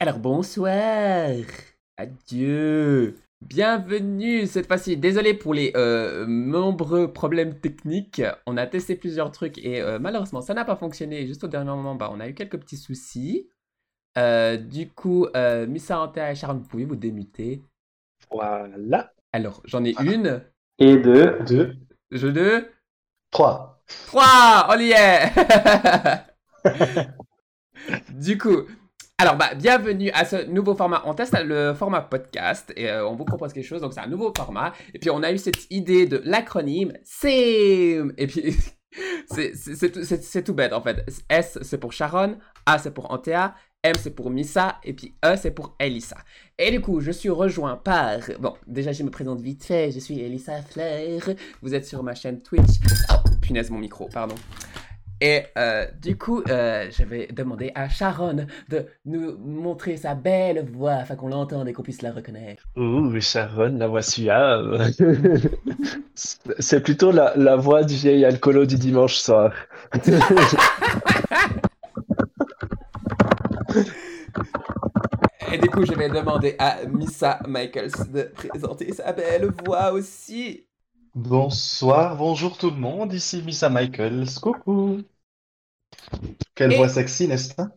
Alors bonsoir. Adieu. Bienvenue cette fois-ci. Désolé pour les euh, nombreux problèmes techniques. On a testé plusieurs trucs et euh, malheureusement ça n'a pas fonctionné. Juste au dernier moment, bah, on a eu quelques petits soucis. Euh, du coup, euh, Missa et Sharon, vous pouvez vous démuter. Voilà. Alors, j'en ai une. Et deux. Deux. Je deux. Trois. Trois. On y est. du coup, alors bah bienvenue à ce nouveau format. On teste le format podcast et euh, on vous propose quelque chose. Donc c'est un nouveau format. Et puis on a eu cette idée de l'acronyme SIM. Et puis c'est tout bête en fait. S c'est pour Sharon, A c'est pour Antea, M c'est pour Missa et puis E c'est pour Elissa. Et du coup je suis rejoint par... Bon déjà je me présente vite fait. Je suis Elissa Flair. Vous êtes sur ma chaîne Twitch. Oh punaise mon micro, pardon. Et euh, du coup, euh, je vais demander à Sharon de nous montrer sa belle voix afin qu'on l'entende et qu'on puisse la reconnaître. Ouh, Sharon, la voix suave. C'est plutôt la, la voix du vieil alcoolo du dimanche soir. Et du coup, je vais demander à Missa Michaels de présenter sa belle voix aussi. Bonsoir, bonjour tout le monde, ici Missa Michaels, coucou. Quelle Et- voix sexy, n'est-ce pas?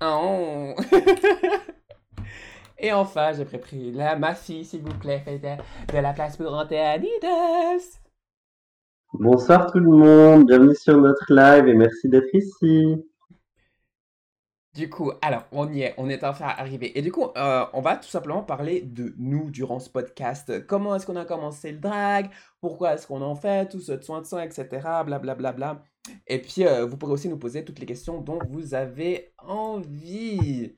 Oh. Et enfin, j'ai préparé la ma fille, s'il vous plaît, faites de, la place pour Antea Needles. Bonsoir tout le monde, bienvenue sur notre live et merci d'être ici. Du coup, alors, on y est, on est enfin arrivé. Et du coup, euh, on va tout simplement parler de nous durant ce podcast. Comment est-ce qu'on a commencé le drag? Pourquoi est-ce qu'on en fait? Tout ce soin de soin, etc. Blablabla. Bla, bla. Et puis, euh, vous pourrez aussi nous poser toutes les questions dont vous avez envie.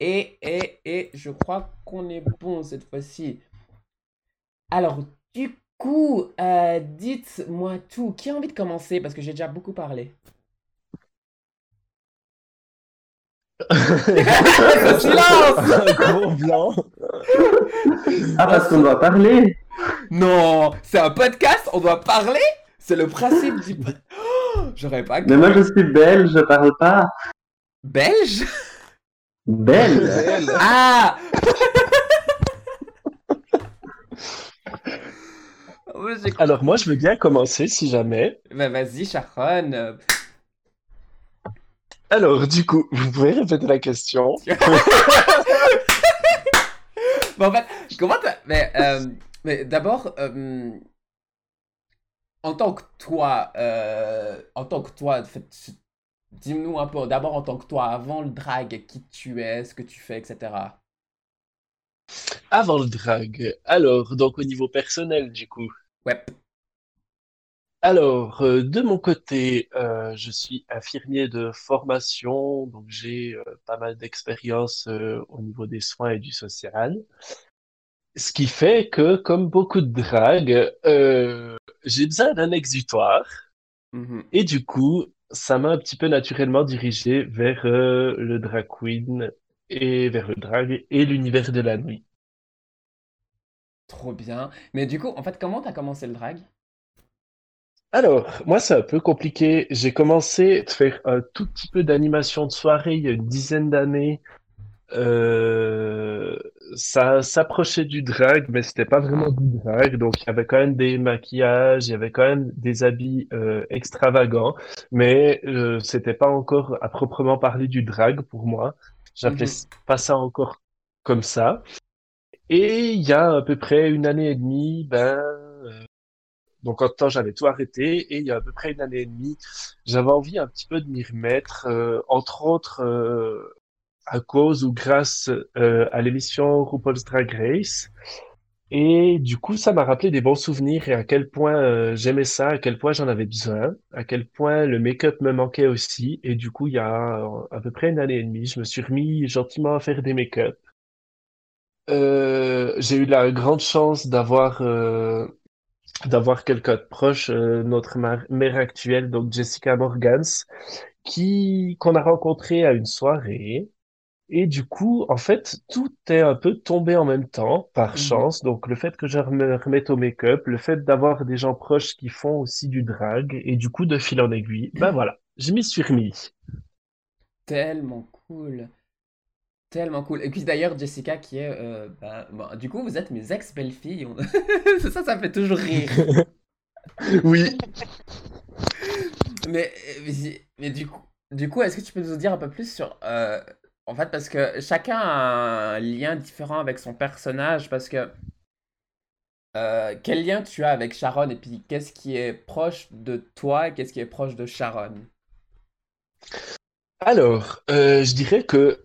Et, et, et, je crois qu'on est bon cette fois-ci. Alors, du coup, euh, dites-moi tout. Qui a envie de commencer? Parce que j'ai déjà beaucoup parlé. Silence Un gros blanc. Ah, parce qu'on doit parler Non, c'est un podcast, on doit parler C'est le principe du... Oh, J'aurais pas... Mais moi je suis belge, je parle pas. Belge? Belge Ah Alors moi, je veux bien commencer si jamais. Bah, vas-y, Sharon. Euh, Alors du coup, vous pouvez répéter la question. Bon, en fait, comment t'as... Mais, euh, mais d'abord, euh, en tant que toi, euh, en tant que toi, dis-nous un peu, d'abord en tant que toi, avant le drag, qui tu es, ce que tu fais, etc. Avant le drag. Alors, donc au niveau personnel du coup. Ouais. Alors, euh, de mon côté, euh, je suis infirmier de formation, donc j'ai euh, pas mal d'expérience au niveau des soins et du social. Ce qui fait que, comme beaucoup de drague, j'ai besoin d'un exutoire. Mhm. Et du coup, ça m'a un petit peu naturellement dirigé vers le drag queen et vers le drag et l'univers de la nuit. Trop bien. Mais du coup, en fait, comment t'as commencé le drag? Alors, moi, c'est un peu compliqué. J'ai commencé à faire un tout petit peu d'animation de soirée il y a une dizaine d'années. Euh, ça s'approchait du drag, mais c'était pas vraiment du drag. Donc, il y avait quand même des maquillages, il y avait quand même des habits euh, extravagants, mais euh, c'était pas encore à proprement parler du drag pour moi. J'appelais Mhm. pas ça encore comme ça. Et il y a à peu près une année et demie, ben, donc en temps j'avais tout arrêté et il y a à peu près une année et demie, j'avais envie un petit peu de m'y remettre, euh, entre autres euh, à cause ou grâce euh, à l'émission RuPaul's Drag Race. Et du coup, ça m'a rappelé des bons souvenirs et à quel point euh, j'aimais ça, à quel point j'en avais besoin, à quel point le make-up me manquait aussi. Et du coup, il y a euh, à peu près une année et demie, je me suis remis gentiment à faire des make-up. Euh, j'ai eu la grande chance d'avoir d'avoir quelqu'un de proche, euh, notre mère actuelle, donc Jessica Morgans, qui qu'on a rencontré à une soirée. Et du coup, en fait, tout est un peu tombé en même temps, par Mhm. chance. Donc, le fait que je me remette au make-up, le fait d'avoir des gens proches qui font aussi du drag, et du coup, de fil en aiguille, ben voilà, je m'y suis remis. Tellement cool. Tellement cool. Et puis d'ailleurs, Jessica, qui est. euh, bah, bon, du coup, vous êtes mes ex-belles-filles. On- ça, ça me fait toujours rire. Oui. Mais, mais, mais du coup, du coup est-ce que tu peux nous dire un peu plus sur. euh, en fait, parce que chacun a un lien différent avec son personnage. Parce que. euh, quel lien tu as avec Sharon et puis qu'est-ce qui est proche de toi et qu'est-ce qui est proche de Sharon? Alors, euh, je dirais que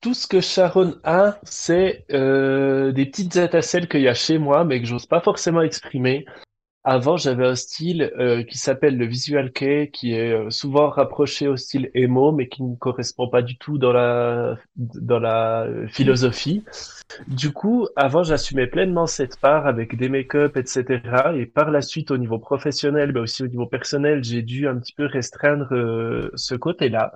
tout ce que Sharon a, c'est euh, des petites étincelles qu'il y a chez moi, mais que j'ose pas forcément exprimer. Avant, j'avais un style euh, qui s'appelle le visual kei, qui est euh, souvent rapproché au style emo, mais qui ne correspond pas du tout dans la dans la euh, philosophie. Du coup, avant, j'assumais pleinement cette part avec des make-up, etc. Et par la suite, au niveau professionnel, mais aussi au niveau personnel, j'ai dû un petit peu restreindre euh, ce côté-là.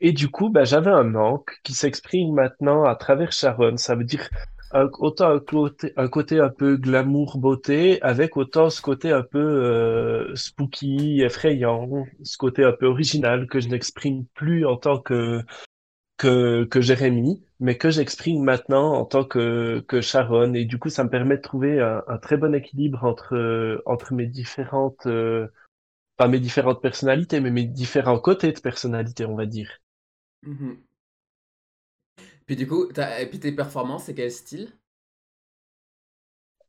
Et du coup, bah, j'avais un manque qui s'exprime maintenant à travers Sharon. Ça veut dire autant un côté, un côté un peu glamour, beauté, avec autant ce côté un peu euh, spooky, effrayant, ce côté un peu original que je n'exprime plus en tant que que, que Jérémy, mais que j'exprime maintenant en tant que, que Sharon. Et du coup, ça me permet de trouver un, un très bon équilibre entre, entre mes différentes, euh, pas mes différentes personnalités, mais mes différents côtés de personnalité, on va dire. Mhm. Puis du coup, t'as- et puis tes performances, c'est quel style?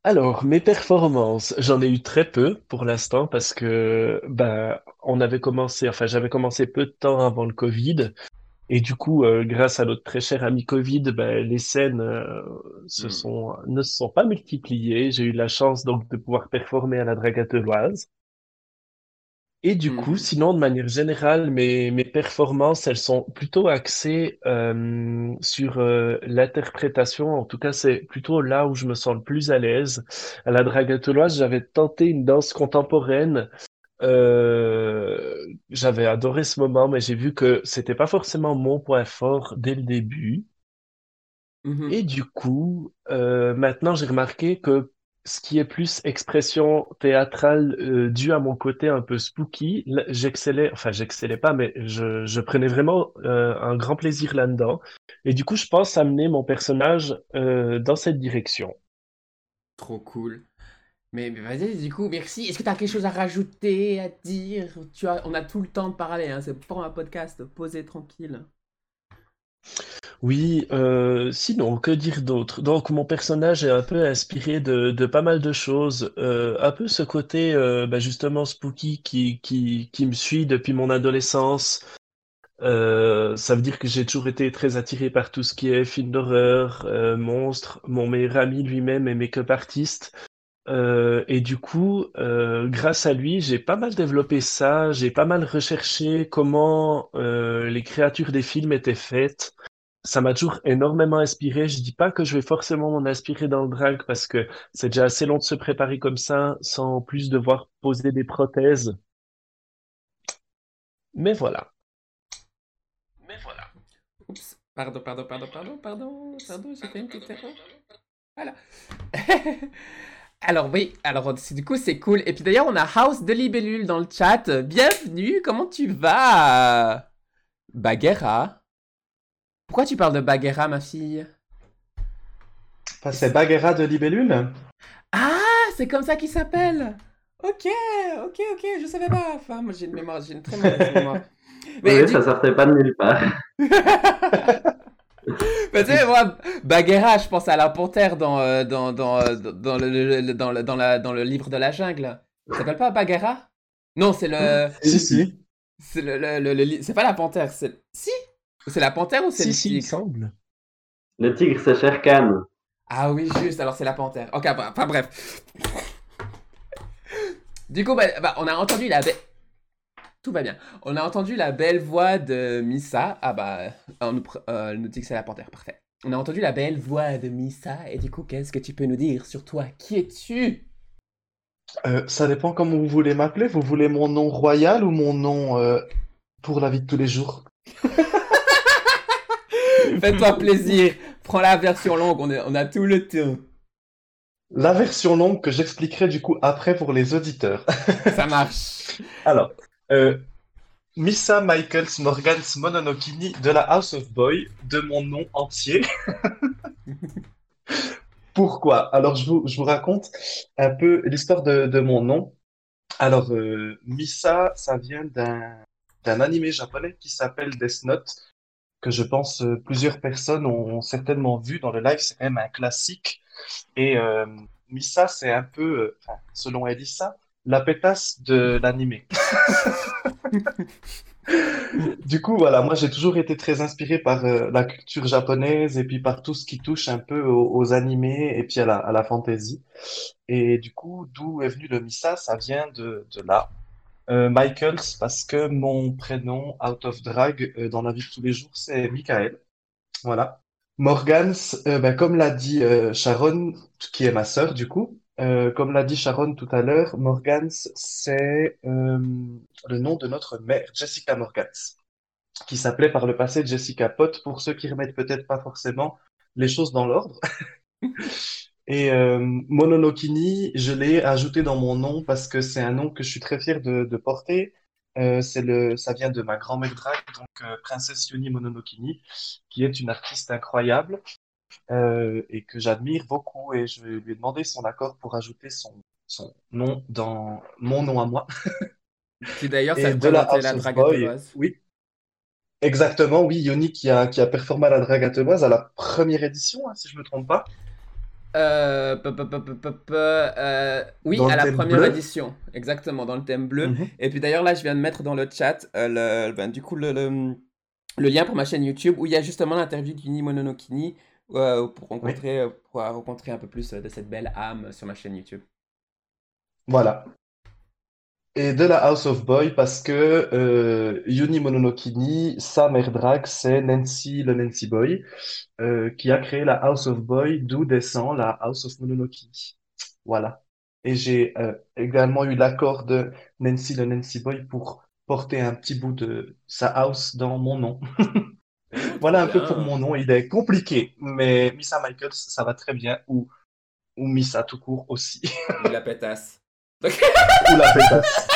Alors, mes performances, j'en ai eu très peu pour l'instant parce que ben on avait commencé, enfin j'avais commencé peu de temps avant le Covid et du coup, euh, grâce à notre très cher ami Covid, ben les scènes euh, se Mm. sont ne se sont pas multipliées. J'ai eu la chance donc de pouvoir performer à la Dragateloise. Et du coup, Mhm. sinon, de manière générale, mes, mes performances, elles sont plutôt axées euh, sur euh, l'interprétation. En tout cas, c'est plutôt là où je me sens le plus à l'aise. À la Dragateloise, j'avais tenté une danse contemporaine. Euh, j'avais adoré ce moment, mais j'ai vu que c'était pas forcément mon point fort dès le début. Mhm. Et du coup, euh, maintenant, j'ai remarqué que ce qui est plus expression théâtrale euh, due à mon côté un peu spooky, j'excellais, enfin, j'excellais pas, mais je, prenais vraiment euh, un grand plaisir là-dedans. Et du coup, je pense amener mon personnage euh, dans cette direction. Trop cool. Mais, mais vas-y, du coup, merci. Est-ce que tu as quelque chose à rajouter, à dire? Tu as, on a tout le temps de parler, hein. C'est pour un podcast, posé tranquille. Oui, euh, sinon, que dire d'autre? Donc, mon personnage est un peu inspiré de, pas mal de choses. Euh, un peu ce côté, euh, bah, justement, spooky qui, qui, qui me suit depuis mon adolescence. Euh, ça veut dire que j'ai toujours été très attiré par tout ce qui est film d'horreur, euh, monstres. Mon meilleur ami lui-même est make-up et du coup, grâce à lui, j'ai pas mal développé ça. J'ai pas mal recherché comment les créatures des films étaient faites. Ça m'a toujours énormément inspiré. Je dis pas que je vais forcément m'en inspirer dans le drag parce que c'est déjà assez long de se préparer comme ça sans plus devoir poser des prothèses. Mais voilà. Mais voilà. Oups. Pardon, pardon, pardon, pardon, pardon, pardon, j'ai fait une petite erreur. Voilà. Alors oui, alors du coup c'est cool. Et puis d'ailleurs on a House de Libellule dans le chat. Bienvenue, comment tu vas? Bagheera. Pourquoi tu parles de Bagheera, ma fille? C'est Bagheera de Libellule? Ah, c'est comme ça qu'il s'appelle. Ok, ok, ok, je savais pas. Enfin, moi j'ai une mémoire, j'ai une très mauvaise mémoire. Mais Oui, du- ça sortait pas de nulle part. Mais tu sais, moi, Bagheera, je pense à la panthère dans, euh, dans, dans, dans, le, le- le- dans, le, dans, la, dans le livre de la jungle. Ça s'appelle pas Bagheera? Non, c'est le. Si, si. C'est le, le, le- c'est pas la panthère, c'est. Si? C'est la panthère ou c'est Si, le si, il tigre? semble. Le tigre, c'est Shere Khan. Ah oui, juste, alors c'est la panthère. Ok, bah, enfin bref. Du coup, bah, bah, on a entendu la belle. Tout va bien. On a entendu la belle voix de Missa. Ah bah, on nous, pr- euh, elle nous dit que c'est la panthère, parfait. On a entendu la belle voix de Missa. Et du coup, qu'est-ce que tu peux nous dire sur toi? Qui es-tu? Euh, ça dépend comment vous voulez m'appeler. Vous voulez mon nom royal ou mon nom euh, pour la vie de tous les jours? Fais-toi plaisir. Prends la version longue, on, est- on a tout le temps. La version longue que j'expliquerai du coup après pour les auditeurs. Ça marche. Alors, euh, Missa Michaels Morgans Mononokini de la House of Boy, de mon nom entier. Pourquoi? Alors, je vous, je vous raconte un peu l'histoire de, de mon nom. Alors, euh, Missa, ça vient d'un d'un animé japonais qui s'appelle Death Note, que je pense euh, plusieurs personnes ont certainement vu dans le live. C'est même un classique. Et euh, Missa, c'est un peu, euh, selon Elissa, la pétasse de l'animé. Du coup, voilà, moi j'ai toujours été très inspiré par euh, la culture japonaise et puis par tout ce qui touche un peu aux, animés et puis à la, à la fantasy. Et du coup, d'où est venu le Missa? Ça vient de, de là. Euh, Michaels, parce que mon prénom out of drag euh, dans la vie de tous les jours, c'est Michael. Voilà. Morgans, euh, ben, comme l'a dit Sharon, qui est ma sœur du coup, comme l'a dit Sharon tout à l'heure, Morgans, c'est le nom de notre mère, Jessica Morgans, qui s'appelait par le passé Jessica Pott, pour ceux qui remettent peut-être pas forcément les choses dans l'ordre. Et euh, Mononokini, je l'ai ajouté dans mon nom parce que c'est un nom que je suis très fier de, de porter. Euh, le, ça vient de ma grand-mère drag, donc euh, Princesse Yoni Mononokini, qui est une artiste incroyable et que j'admire beaucoup. Et je lui ai demandé son accord pour ajouter son, son nom dans mon nom à moi. Qui d'ailleurs, ça de la la drague athénoise. oui, exactement, oui, Yoni qui a, qui a performé à la drague athénoise à la première édition, hein, si je me trompe pas. Euh, peu, peu, peu, euh, oui, Dans à la première bleu. édition, exactement, dans le thème bleu. Mhm. Et puis d'ailleurs, là, je viens de mettre dans le chat, euh, le, ben, du coup, le, le, le lien pour ma chaîne YouTube où il y a justement l'interview d'Uni Mononokini pour rencontrer, pour rencontrer un peu plus de cette belle âme sur ma chaîne YouTube. Voilà. Et de la House of Boy parce que euh, Yuni Mononokini, sa mère drag, c'est Nancy le Nancy Boy, euh, qui a créé la House of Boy, d'où descend la House of Mononokini. Voilà. Et j'ai euh, également eu l'accord de Nancy le Nancy Boy pour porter un petit bout de sa house dans mon nom. Voilà un peu pour mon nom. Il est compliqué, mais Missa Michaels, ça va très bien, ou, ou Missa tout court aussi, la pétasse. Ou la pétasse.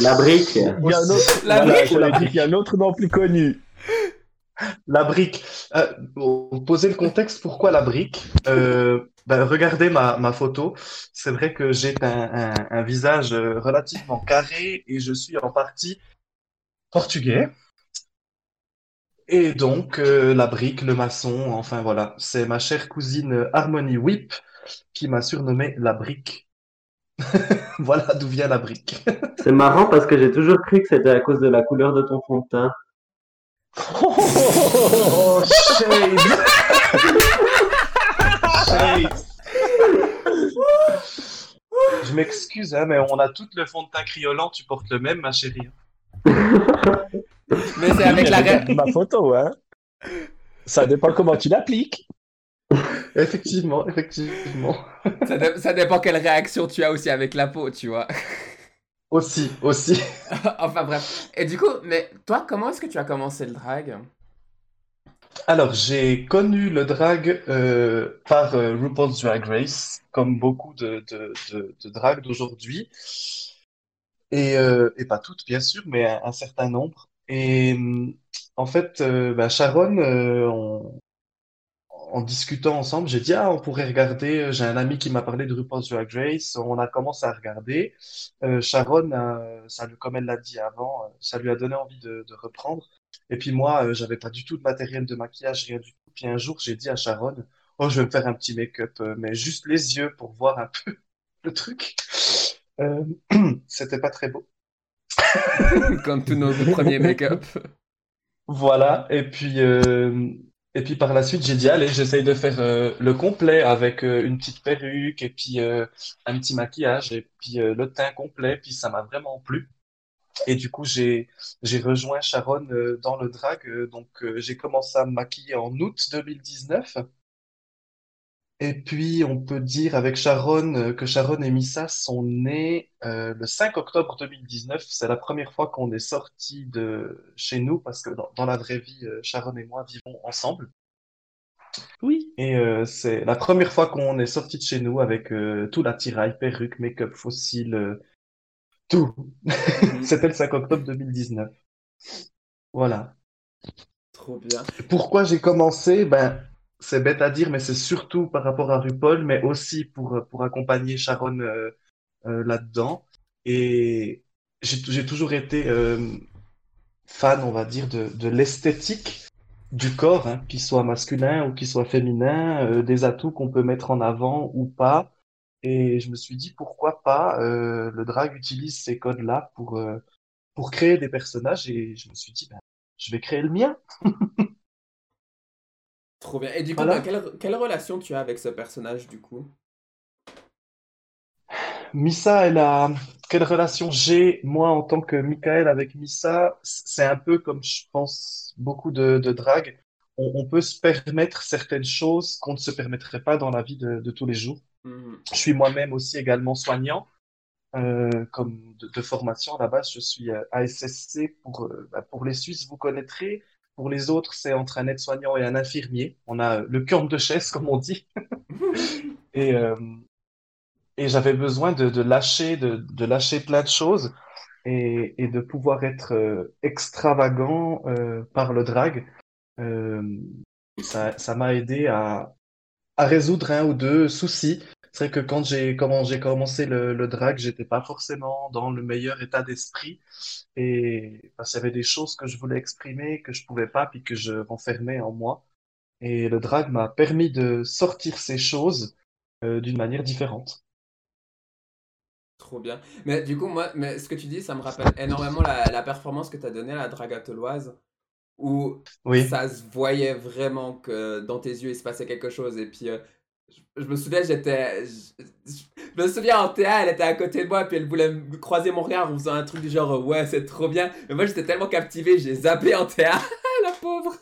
La brique. Il y a un autre, La voilà, brique. j'allais dire qu'il y a un autre nom plus connu. La brique. Euh, pour poser le contexte, pourquoi la brique? Euh, ben, regardez ma, ma photo. C'est vrai que j'ai un, un, un visage euh, relativement carré et je suis en partie portugais. Et donc, euh, la brique, le maçon, enfin voilà, c'est ma chère cousine Harmony Whip qui m'a surnommé la brique. Voilà d'où vient la brique. C'est marrant parce que j'ai toujours cru que c'était à cause de la couleur de ton fond de teint. Oh, shade! Shade! Je m'excuse, hein, mais on a tout le fond de teint criolant, tu portes le même, ma chérie. Mais c'est avec la ma photo, hein. Ça dépend comment tu l'appliques. Effectivement, effectivement. ça, dé- ça dépend quelle réaction tu as aussi avec la peau, tu vois. Aussi, aussi. enfin bref. Et du coup, mais toi, comment est-ce que tu as commencé le drag? Alors, j'ai connu le drag euh, par euh, RuPaul's Drag Race, comme beaucoup de, de, de, de drag d'aujourd'hui. Et, euh, et pas toutes, bien sûr, mais un, un certain nombre. Et hum, en fait, bah, Sharon, on- en discutant ensemble, j'ai dit, ah, on pourrait regarder. euh, J'ai un ami qui m'a parlé de RuPaul's Drag Race. On a commencé à regarder. Euh, Sharon, euh, ça lui, comme elle l'a dit avant, euh, ça lui a donné envie de, de reprendre. Et puis moi, j'avais pas du tout de matériel de maquillage, rien du tout. Puis un jour, j'ai dit à Sharon, oh, je vais me faire un petit make-up, mais juste les yeux pour voir un peu le truc. C'était pas très beau. Comme tous nos premiers make-up. Voilà. Et puis, et puis par la suite, j'ai dit, allez, j'essaye de faire euh, le complet avec euh, une petite perruque et puis euh, un petit maquillage et puis euh, le teint complet. Puis ça m'a vraiment plu. Et du coup, j'ai j'ai rejoint Sharon euh, dans le drag. euh, donc, j'ai commencé à me maquiller en août 2019. Et puis, on peut dire avec Sharon euh, que Sharon et Missa sont nés euh, le 5 octobre 2019. C'est la première fois qu'on est sortis de chez nous parce que dans, dans la vraie vie, euh, Sharon et moi vivons ensemble. Oui. Et c'est la première fois qu'on est sortis de chez nous avec tout l'attirail, perruque, make-up, fossile, tout. C'était le 5 octobre 2019. Voilà. Trop bien. Pourquoi j'ai commencé? Ben, c'est bête à dire, mais c'est surtout par rapport à RuPaul, mais aussi pour, pour accompagner Sharon euh, euh, là-dedans. Et j'ai toujours été euh, fan, on va dire, de, de l'esthétique du corps, hein, qu'il soit masculin ou qu'il soit féminin, euh, des atouts qu'on peut mettre en avant ou pas. Et je me suis dit, pourquoi pas, euh, le drag utilise ces codes-là pour, euh, pour créer des personnages. Et je me suis dit, ben, je vais créer le mien. Trop bien. Et du coup, Voilà. bah, quelle, quelle relation tu as avec ce personnage, du coup? Missa, elle a quelle relation j'ai, moi, en tant que Michael avec Missa? C'est un peu comme je pense beaucoup de, de drag. On, on peut se permettre certaines choses qu'on ne se permettrait pas dans la vie de, de tous les jours. Mhm. Je suis moi-même aussi également soignant, euh, comme de, de formation à la base. Je suis euh, ASSC pour, euh, bah, pour les Suisses, vous connaîtrez. Pour les autres, c'est entre un aide-soignant et un infirmier. On a euh, le camp de chaise, comme on dit. Et, euh, et j'avais besoin de, de lâcher, de, de lâcher plein de choses et, et de pouvoir être euh, extravagant euh, par le drag. Ça, ça m'a aidé à, à résoudre un ou deux soucis. C'est vrai que quand j'ai comment j'ai commencé le, le drag, j'étais pas forcément dans le meilleur état d'esprit et parce qu'il y avait des choses que je voulais exprimer que je pouvais pas puis que je renfermais en moi. Et le drag m'a permis de sortir ces choses euh, d'une manière différente. Trop bien. Mais du coup, moi, mais ce que tu dis, ça me rappelle énormément la, la performance que tu as donnée à la drague atoloise, où Oui. ça se voyait vraiment que dans tes yeux, il se passait quelque chose. Et puis, euh, je, me souviens, j'étais. Je, je me souviens, en Théa, elle était à côté de moi, puis elle voulait me croiser mon regard en faisant un truc du genre, ouais, c'est trop bien. Mais moi, j'étais tellement captivé, j'ai zappé en Théa. la pauvre.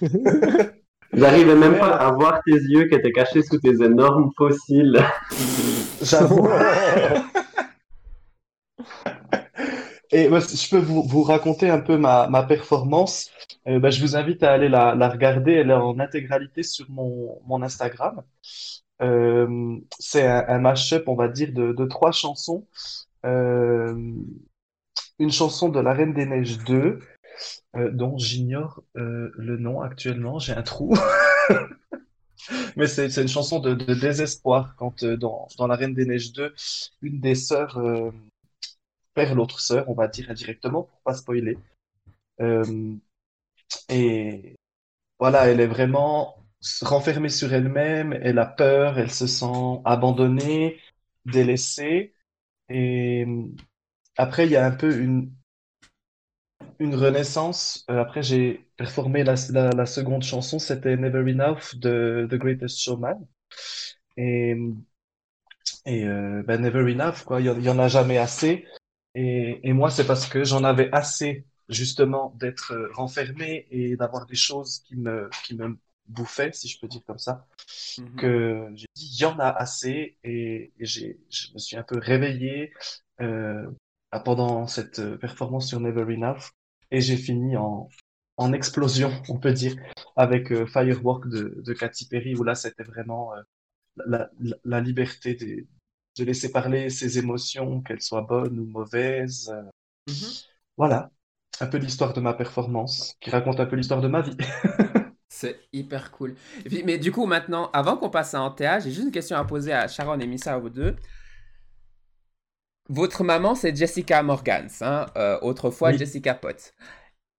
J'arrivais même pas à voir tes yeux qui étaient cachés sous tes énormes fossiles. J'avoue. Et si je peux vous, vous raconter un peu ma, ma performance. Euh, bah, je vous invite à aller la, la regarder. Elle est en intégralité sur mon, mon Instagram. Euh, c'est un, un mash-up, on va dire, de, de trois chansons. Euh, une chanson de La Reine des Neiges 2, euh, dont j'ignore euh, le nom actuellement. J'ai un trou. Mais c'est c'est une chanson de, de désespoir quand euh, dans, dans La Reine des Neiges 2, une des sœurs perd l'autre sœur, on va dire indirectement pour pas spoiler. Euh, et voilà, elle est vraiment renfermée sur elle-même, elle a peur, elle se sent abandonnée, délaissée. Et euh, après, il y a un peu une, une renaissance. Euh, après, j'ai performé la, la, seconde chanson, c'était Never Enough de The Greatest Showman. Et, et ben, Never Enough, quoi, il y, en- en a jamais assez. Et, et moi, c'est parce que j'en avais assez, justement, d'être euh, renfermé et d'avoir des choses qui me, qui me bouffaient, si je peux dire comme ça, Mhm. que j'ai dit, il y en a assez. Et, et j'ai, je me suis un peu réveillé euh, pendant cette euh, performance sur Never Enough. Et j'ai fini en, en explosion, on peut dire, avec euh, Firework de, de Katy Perry, où là, c'était vraiment euh, la, la, la liberté des- de laisser parler ses émotions, qu'elles soient bonnes ou mauvaises. Euh, Mhm. Voilà, un peu l'histoire de ma performance, qui raconte un peu l'histoire de ma vie. C'est hyper cool. Et puis, mais du coup, maintenant, avant qu'on passe à Antea, j'ai juste une question à poser à Sharon et Missa, à vous deux. Votre maman, c'est Jessica Morgans, hein, euh, autrefois Oui. Jessica Potts.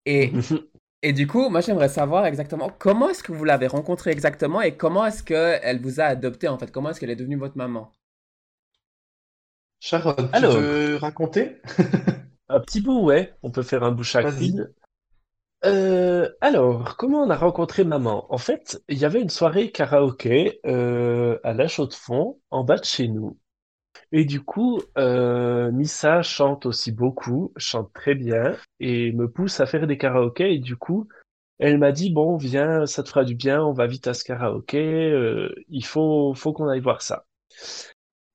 Et, et du coup, moi, j'aimerais savoir exactement comment est-ce que vous l'avez rencontrée exactement et comment est-ce qu'elle vous a adopté, en fait? Comment est-ce qu'elle est devenue votre maman? Sharon, tu veux raconter? Un petit bout, ouais. On peut faire un bout chacune. Euh, alors, comment on a rencontré maman? En fait, il y avait une soirée karaoké euh, à La Chaux-de-Fonds, en bas de chez nous. Et du coup, euh, Missa chante aussi beaucoup, chante très bien, et me pousse à faire des karaokés. Et du coup, elle m'a dit, bon, viens, ça te fera du bien, on va vite à ce karaoké, il faut, faut qu'on aille voir ça.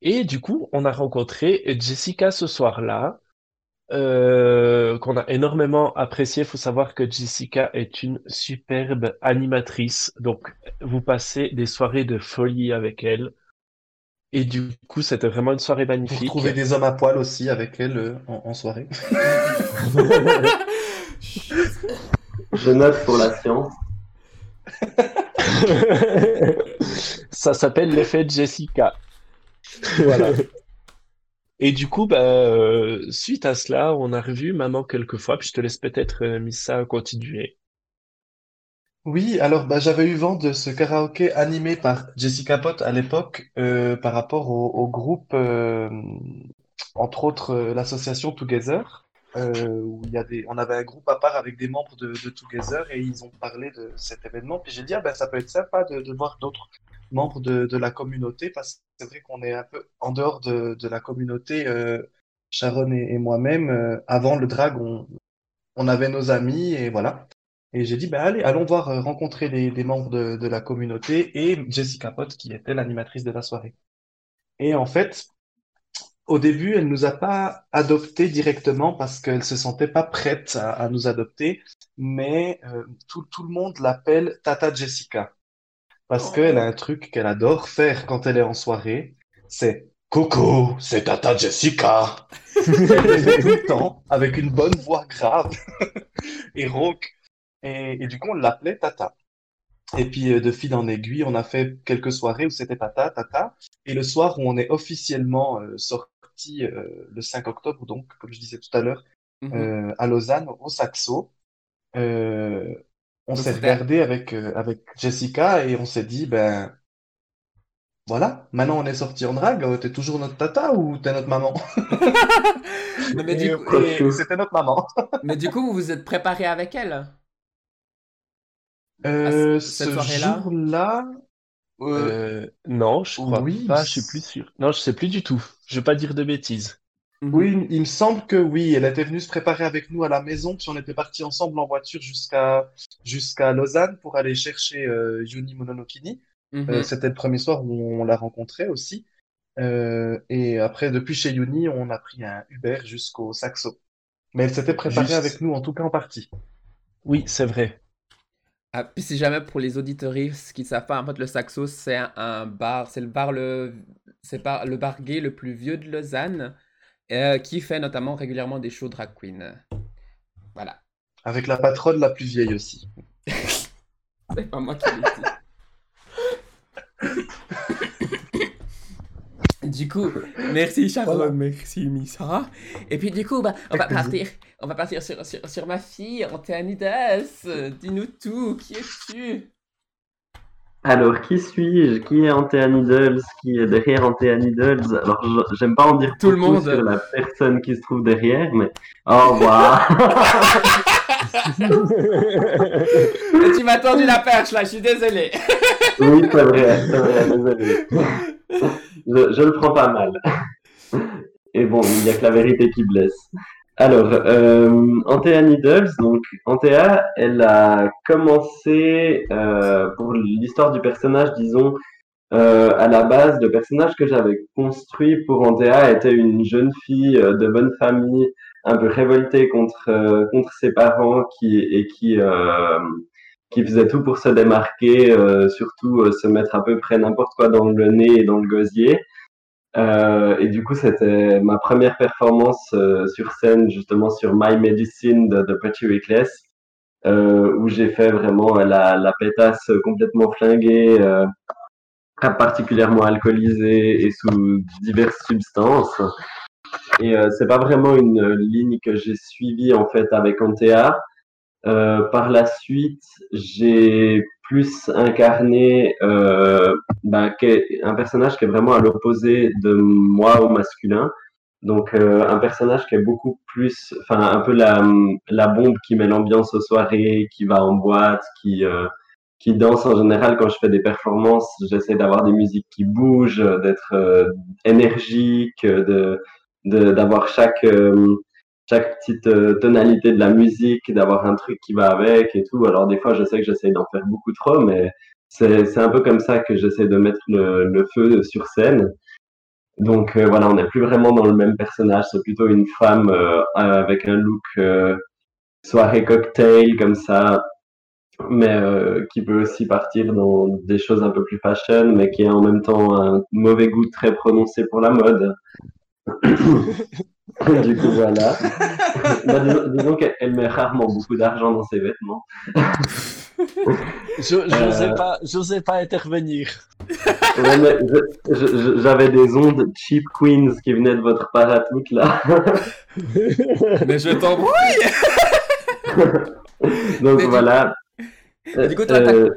Et du coup, on a rencontré Jessica ce soir-là euh, qu'on a énormément apprécié. Il faut savoir que Jessica est une superbe animatrice. Donc, vous passez des soirées de folie avec elle. Et du coup, c'était vraiment une soirée Vous magnifique. retrouvez des hommes à poil aussi avec elle euh, en, en soirée. Je note pour la science. Ça s'appelle l'effet Jessica. Voilà. Et du coup, bah, euh, suite à cela, on a revu Maman quelques fois, puis je te laisse peut-être, euh, Missa, continuer. Oui, alors bah, j'avais eu vent de ce karaoké animé par Jessica Pott à l'époque euh, par rapport au, au groupe, euh, entre autres l'association Together, où il y a des, on avait un groupe à part avec des membres de, de Together et ils ont parlé de cet événement. Puis j'ai dit, ah, ben, ça peut être sympa de, de voir d'autres membres de, la communauté parce que c'est vrai qu'on est un peu en dehors de, la communauté, euh, Sharon et, moi-même. euh, avant le drag, on, avait nos amis et voilà. Et j'ai dit, bah allez, allons voir euh, rencontrer les, membres de, la communauté et Jessica Pott qui était l'animatrice de la soirée. Et en fait, au début, elle nous a pas adoptés directement parce qu'elle se sentait pas prête à, nous adopter, mais tout le monde l'appelle Tata Jessica parce qu'elle a un truc qu'elle adore faire quand elle est en soirée, c'est Coucou, c'est Tata Jessica. Elle le fait tout le temps avec une bonne voix grave et rauque. Et, et du coup, on l'appelait Tata. Et puis, euh, de fil en aiguille, on a fait quelques soirées où c'était Tata, Tata. Et le soir où on est officiellement euh, sorti euh, le 5 octobre, donc, comme je disais tout à l'heure, Mhm. euh, à Lausanne, au Saxo, euh, on s'est regardé avec, euh, avec Jessica et on s'est dit, ben voilà, maintenant on est sorti en drague, euh, t'es toujours notre tata ou t'es notre maman? Et, c'était notre maman. mais du coup, vous vous êtes préparé avec elle? Euh, cette ce soirée-là? jour-là, euh, Euh, non, je crois oui, pas, je suis plus sûr. Non, je sais plus du tout. Je vais pas dire de bêtises. Mhm. oui, il me semble que oui, elle était venue se préparer avec nous à la maison, puis on était partis ensemble en voiture jusqu'à jusqu'à Lausanne pour aller chercher euh, Yuni Mononokini. Mhm. Euh, c'était le premier soir où on l'a rencontré aussi. Euh, et après, depuis chez Yuni, on a pris un Uber jusqu'au Saxo. Mais elle s'était préparée Juste. avec nous, en tout cas en partie. Oui, c'est vrai. Ah, puis si jamais pour les auditoristes qui ne savent pas, en fait, le Saxo, c'est un, un bar, c'est le bar le, c'est pas le bar gay le plus vieux de Lausanne, euh, qui fait notamment régulièrement des shows drag queen. Voilà. Avec la patronne la plus vieille aussi. C'est pas moi qui l'ai dit. Du coup, merci Sharon, Voilà. merci Missa. Et puis du coup, bah, on va partir, on va partir sur, sur, sur ma fille, Antéanidas. Dis-nous tout, qui es-tu? Alors, qui suis-je? Qui est Antea Needles? Qui est derrière Antea Needles? Alors, j'aime pas en dire Tout le monde. sur la personne qui se trouve derrière, mais... Au revoir Et tu m'as tendu la perche là, je suis désolé. Oui, c'est vrai, c'est vrai, désolé. Je, je le prends pas mal. Et bon, il n'y a que la vérité qui blesse. Alors, euh, Antea Needles, donc Antea, elle a commencé euh, pour l'histoire du personnage, disons, euh, à la base, le personnage que j'avais construit pour Antea était une jeune fille euh, de bonne famille, un peu révoltée contre euh, contre ses parents, qui et qui euh, qui faisait tout pour se démarquer, surtout se mettre à peu près n'importe quoi dans le nez et dans le gosier. Euh, et du coup, c'était ma première performance euh, sur scène, justement sur My Medicine de, de Pretty Reckless, euh, où j'ai fait vraiment la, la pétasse complètement flinguée, euh, particulièrement alcoolisée et sous diverses substances. Et euh, c'est pas vraiment une ligne que j'ai suivie en fait avec Antea. Euh, par la suite, j'ai plus incarné euh, bah, un personnage qui est vraiment à l'opposé de moi au masculin. Donc euh, un personnage qui est beaucoup plus, enfin un peu la, la bombe qui met l'ambiance aux soirées, qui va en boîte, qui euh, qui danse en général quand je fais des performances. J'essaie d'avoir des musiques qui bougent, d'être euh, énergique, de d'avoir chaque chaque petite euh, tonalité de la musique, d'avoir un truc qui va avec et tout. Alors des fois, je sais que j'essaie d'en faire beaucoup trop, mais c'est un peu comme ça que j'essaie de mettre le, feu sur scène. Donc euh, voilà, on n'est plus vraiment dans le même personnage, c'est plutôt une femme euh, avec un look soirée cocktail comme ça, mais qui peut aussi partir dans des choses un peu plus fashion, mais qui a en même temps un mauvais goût très prononcé pour la mode. du coup, voilà. Bah, disons, disons qu'elle met rarement beaucoup d'argent dans ses vêtements. Je n'osais pas, j'osais pas intervenir. Ouais, J'avais des ondes cheap queens qui venaient de votre paratique là. Mais je t'embrouille Donc Mais du- voilà. Du coup, toi, t'as- Euh,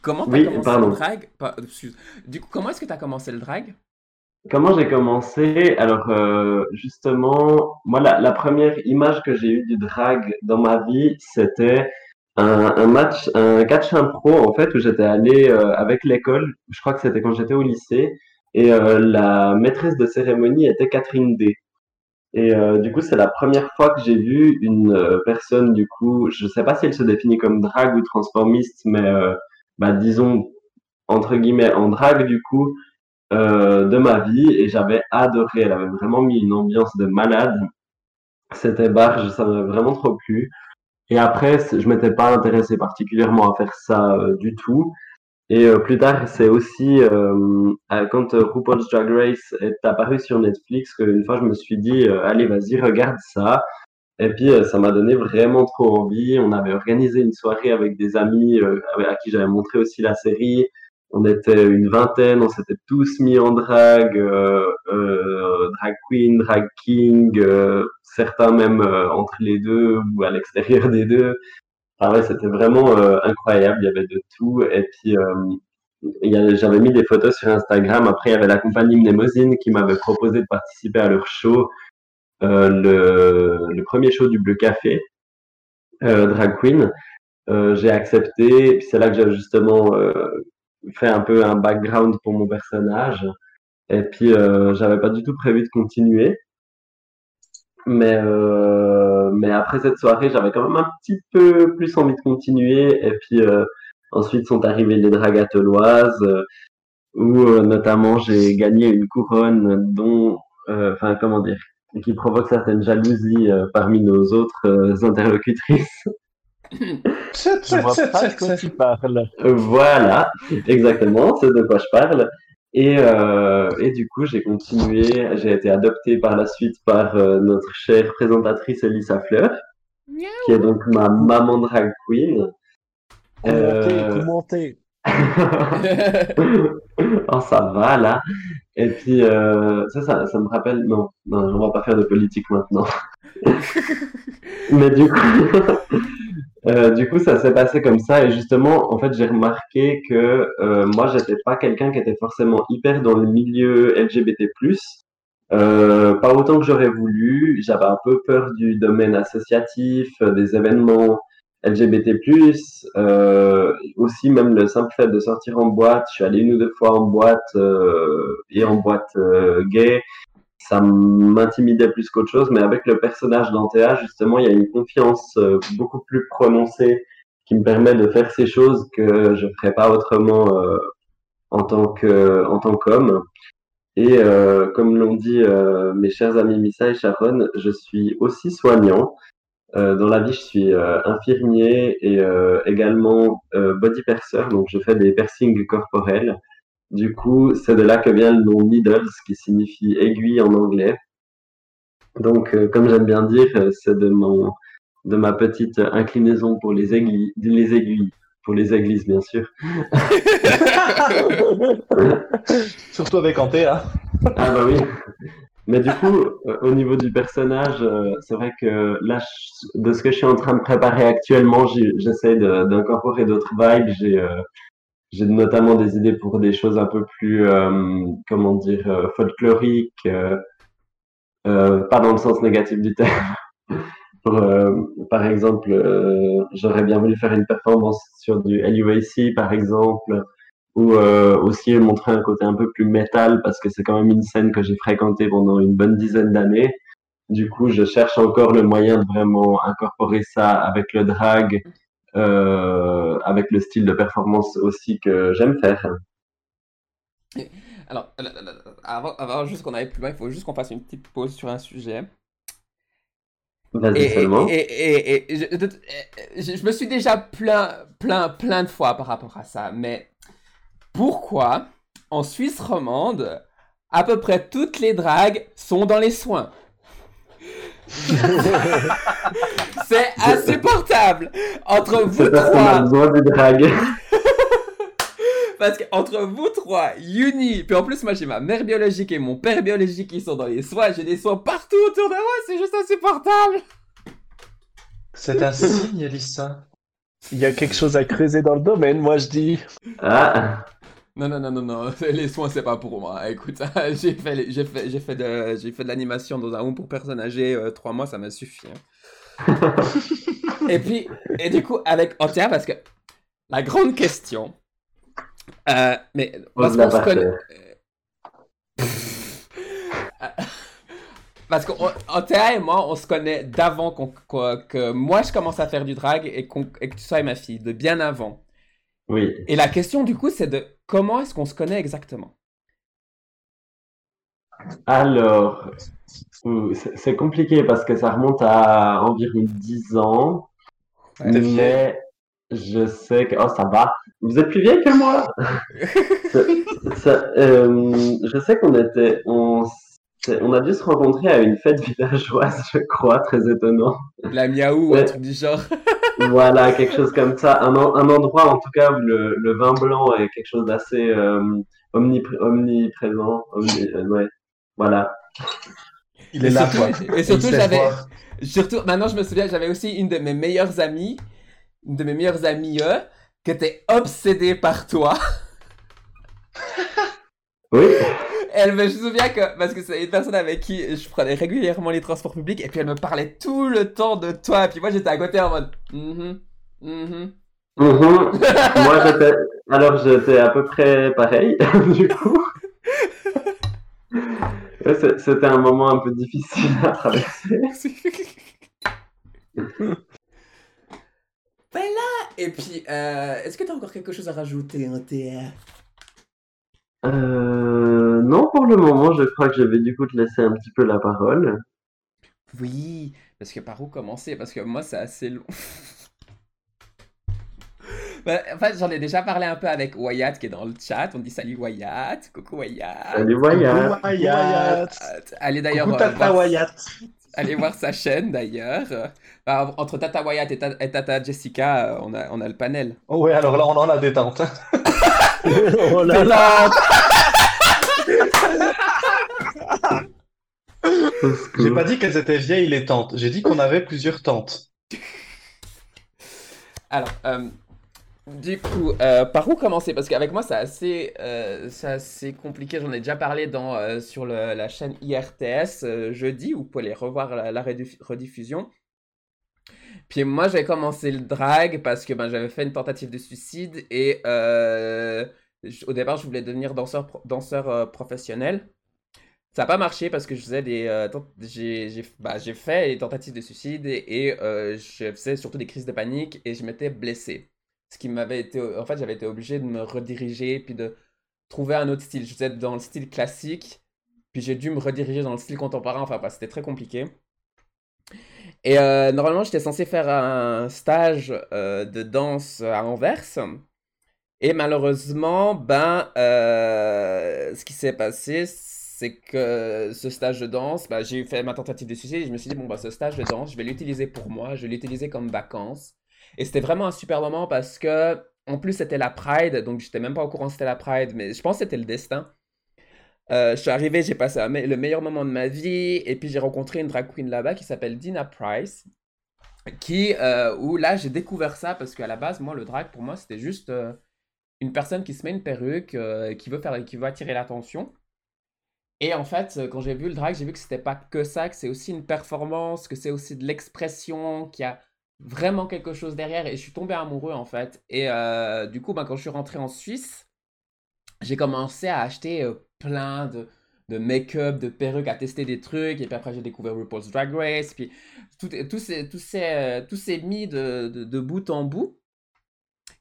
Comment t'as Oui, commencé pardon. le drag? Pas- excuse. Du coup, comment est-ce que t'as commencé le drag? Comment j'ai commencé? Alors, euh, justement, moi, la, la première image que j'ai eue du drag dans ma vie, c'était un, un match, un catch impro, en fait, où j'étais allé euh, avec l'école. Je crois que c'était quand j'étais au lycée. Et euh, la maîtresse de cérémonie était Catherine D. Et euh, du coup, c'est la première fois que j'ai vu une euh, personne, du coup, je sais pas si elle se définit comme drag ou transformiste, mais euh, bah, disons, entre guillemets, en drag, du coup euh, de ma vie et j'avais adoré. Elle avait vraiment mis une ambiance de malade. C'était barge, ça m'avait vraiment trop plu. Et après, je m'étais pas intéressé particulièrement à faire ça euh, du tout. Et euh, plus tard, c'est aussi quand RuPaul's Drag Race est apparu sur Netflix qu'une fois je me suis dit, allez, vas-y, regarde ça. Et puis, ça m'a donné vraiment trop envie. On avait organisé une soirée avec des amis à qui j'avais montré aussi la série. On était une vingtaine, on s'était tous mis en drag, euh, euh, drag queen, drag king, euh, certains même euh, entre les deux ou à l'extérieur des deux. Ah ouais, c'était vraiment euh, incroyable, il y avait de tout. Et puis, euh, j'avais mis des photos sur Instagram. Après, il y avait la compagnie Mnemosyne qui m'avait proposé de participer à leur show, le, le premier show du Bleu Café, Drag Queen. J'ai accepté, et puis c'est là que j'ai justement fait un peu un background pour mon personnage. Et puis, euh, j'avais pas du tout prévu de continuer. Mais, euh, mais après cette soirée, j'avais quand même un petit peu plus envie de continuer. Et puis, euh, ensuite sont arrivées les dragateloises, euh, où euh, notamment j'ai gagné une couronne dont, euh, enfin, comment dire, qui provoque certaines jalousies parmi nos autres interlocutrices. Je vois pas de quoi tu parles. Euh, Voilà, exactement, c'est de quoi je parle. Et, euh, et du coup, j'ai continué, j'ai été adopté par la suite par euh, notre chère présentatrice Elisa Fleur, qui est donc ma maman drag queen. Euh, Commenter, oh, ça va là. Et puis, euh, ça, ça, ça me rappelle. Non, non, on va pas faire de politique maintenant. Mais du coup, euh, du coup, ça s'est passé comme ça. Et justement, en fait, j'ai remarqué que euh, moi, j'étais pas quelqu'un qui était forcément hyper dans le milieu LGBT+. Euh, pas autant que j'aurais voulu. J'avais un peu peur du domaine associatif, euh, des événements LGBT+. Aussi, même le simple fait de sortir en boîte. Je suis allé une ou deux fois en boîte et en boîte gay. Ça m'intimidait plus qu'autre chose, mais avec le personnage d'Antea, justement, il y a une confiance euh, beaucoup plus prononcée qui me permet de faire ces choses que je ferais pas autrement euh, en tant qu'homme. Et euh, comme l'ont dit mes chers amis Missa et Sharon, je suis aussi soignant. Dans la vie, je suis infirmier et également body piercer, donc je fais des piercings corporels. Du coup, c'est de là que vient le nom Needles, qui signifie aiguille en anglais. Donc, euh, comme j'aime bien dire, euh, c'est de mon de ma petite inclinaison pour les aiguilles, les aiguilles, pour les églises, bien sûr. Surtout avec Antea. Ah bah oui. Mais du coup, euh, au niveau du personnage, c'est vrai que là, de ce que je suis en train de préparer actuellement, j'essaie d'incorporer d'autres vibes. J'ai j'ai notamment des idées pour des choses un peu plus, euh, comment dire, euh, folkloriques, euh, pas dans le sens négatif du terme. Par exemple, j'aurais bien voulu faire une performance sur du LUAC, par exemple, ou aussi montrer un côté un peu plus métal, parce que c'est quand même une scène que j'ai fréquentée pendant une bonne dizaine d'années. Du coup, je cherche encore le moyen de vraiment incorporer ça avec le drag, euh, avec le style de performance aussi que j'aime faire. Alors, euh, avant, avant juste qu'on aille plus loin, il faut juste qu'on fasse une petite pause sur un sujet. Et, seulement. et, et, et- je, je- je me suis déjà plaint, plaint plein de fois par rapport à ça, mais pourquoi en Suisse romande, à peu près toutes les dragues sont dans les soins? C'est insupportable Entre vous Cette trois, besoin du drag. parce que entre vous trois, Uni, puis en plus moi j'ai ma mère biologique et mon père biologique qui sont dans les soins, j'ai des soins partout autour de moi, c'est juste insupportable C'est un signe, Elissa. Il y a quelque chose à creuser dans le domaine, moi je dis. Ah, Non, non, non, non, non, les soins c'est pas pour moi. Écoute, j'ai fait, j'ai fait, j'ai fait de, j'ai fait de l'animation dans un home pour personnes âgées, euh, trois mois, ça m'a suffi. hein. et puis, et du coup, avec Antia, parce que la grande question, euh, mais parce qu'on se connaît. Parce qu'Antea et moi, on se connaît d'avant qu'on- qu'on- que moi je commence à faire du drag et, qu'on- et que tu sois ma fille, de bien avant. Oui. Et la question du coup, c'est de comment est-ce qu'on se connaît exactement? Alors, ouh, c'est compliqué parce que ça remonte à environ 10 ans. Ouais. Mais je sais que... Oh, ça va. Vous êtes plus vieille que moi? Ça- euh, je sais qu'on était... On, a dû se rencontrer à une fête villageoise, je crois, très étonnant. La miaou ou un Ouais. truc du genre. Voilà, quelque chose comme ça. Un, un endroit, en tout cas, où le, le vin blanc est quelque chose d'assez euh, omnipré- omniprésent. Omni- euh, ouais. Voilà. Il est Et là, surtout- quoi. et surtout, j'avais-. Surtout, maintenant je me souviens, j'avais aussi une de mes meilleures amies, une de mes meilleures amies, eux, qui était obsédée par toi. Oui. Elle me je me souviens que, parce que c'est une personne avec qui je prenais régulièrement les transports publics, et puis elle me parlait tout le temps de toi, et puis moi j'étais à côté en mode, mhm, mhm. Mhm. Moi, j'étais. Alors, j'étais à peu près pareil, du coup. C'était un moment un peu difficile à traverser. voilà! Et puis, euh, est-ce que tu as encore quelque chose à rajouter, un TR? Euh, non, pour le moment, je crois que je vais du coup te laisser un petit peu la parole. Oui, parce que par où commencer? Parce que moi, c'est assez long. Bah, en fait, j'en ai déjà parlé un peu avec Wyatt qui est dans le chat. On dit salut Wyatt, coucou Wyatt. Salut, Wyatt. Coucou, Wyatt. Allez d'ailleurs Coucou, euh, Tata voir, Wyatt. allez voir sa chaîne d'ailleurs. Bah, entre Tata Wyatt et, Ta- et Tata Jessica, euh, on a, on a le panel. Oh ouais, alors là, on en a des tentes. Oh là là. J'ai pas dit qu'elles étaient vieilles, les tentes. J'ai dit qu'on avait plusieurs tentes. Alors, euh, du coup, euh, par où commencer? Parce qu'avec moi, c'est assez, euh, assez compliqué. J'en ai déjà parlé dans, euh, sur le- la chaîne IRTS euh, jeudi, où vous pouvez aller revoir la, la redif- rediffusion. Puis moi, j'ai commencé le drag parce que ben, j'avais fait une tentative de suicide et euh, au départ, je voulais devenir danseur, danseur euh, professionnel. Ça n'a pas marché parce que je faisais des, euh, j'ai, bah, fait des tentatives de suicide et, et, euh, je faisais surtout des crises de panique et je m'étais blessé. Ce qui m'avait été, en fait, j'avais été obligé de me rediriger puis de trouver un autre style. Je faisais dans le style classique, puis j'ai dû me rediriger dans le style contemporain. Enfin, bah, c'était très compliqué. Et euh, normalement, j'étais censé faire un stage euh, de danse à Anvers. Et malheureusement, ben, euh, ce qui s'est passé, c'est que ce stage de danse, ben, j'ai fait ma tentative de suicide et je me suis dit, bon, ben, ce stage de danse, je vais l'utiliser pour moi, je vais l'utiliser comme vacances. Et c'était vraiment un super moment parce que, en plus, c'était la Pride, donc j'étais même pas au courant c'était la Pride, mais je pense que c'était le destin. Euh, je suis arrivé, j'ai passé le meilleur moment de ma vie, et puis j'ai rencontré une drag queen là-bas qui s'appelle Dina Price, qui, euh, où là j'ai découvert ça parce qu'à la base, moi, le drag pour moi c'était juste euh, une personne qui se met une perruque, qui veut faire, qui veut attirer l'attention. Et en fait, quand j'ai vu le drag, j'ai vu que c'était pas que ça, que c'est aussi une performance, que c'est aussi de l'expression, qu'il y a vraiment quelque chose derrière. Et je suis tombé amoureux en fait. Et du coup, ben, quand je suis rentré en Suisse, j'ai commencé à acheter plein de, de make-up, de perruques, à tester des trucs. Et puis après, j'ai découvert RuPaul's Drag Race. Puis tout, tout s'est tout tout mis de, de, bout en bout.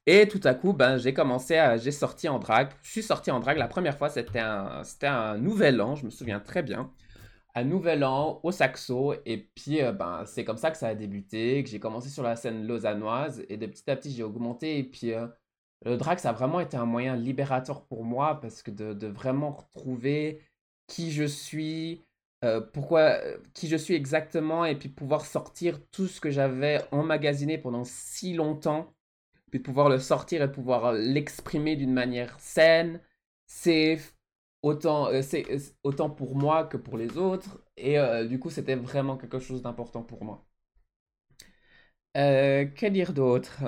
Et tout à coup, ben, j'ai commencé à. J'ai sorti en drag. Je suis sorti en drag la première fois, c'était un, un nouvel an, je me souviens très bien. Un nouvel an au saxo. Et puis, euh, ben, c'est comme ça que ça a débuté, que j'ai commencé sur la scène lausannoise. Et de petit à petit, j'ai augmenté. Et puis, euh, le drag, ça a vraiment été un moyen libérateur pour moi parce que de, vraiment retrouver qui je suis, euh, pourquoi, qui je suis exactement, et puis pouvoir sortir tout ce que j'avais emmagasiné pendant si longtemps, puis pouvoir le sortir et pouvoir l'exprimer d'une manière saine, safe, autant, c'est, autant pour moi que pour les autres, et du coup c'était vraiment quelque chose d'important pour moi. que dire d'autre?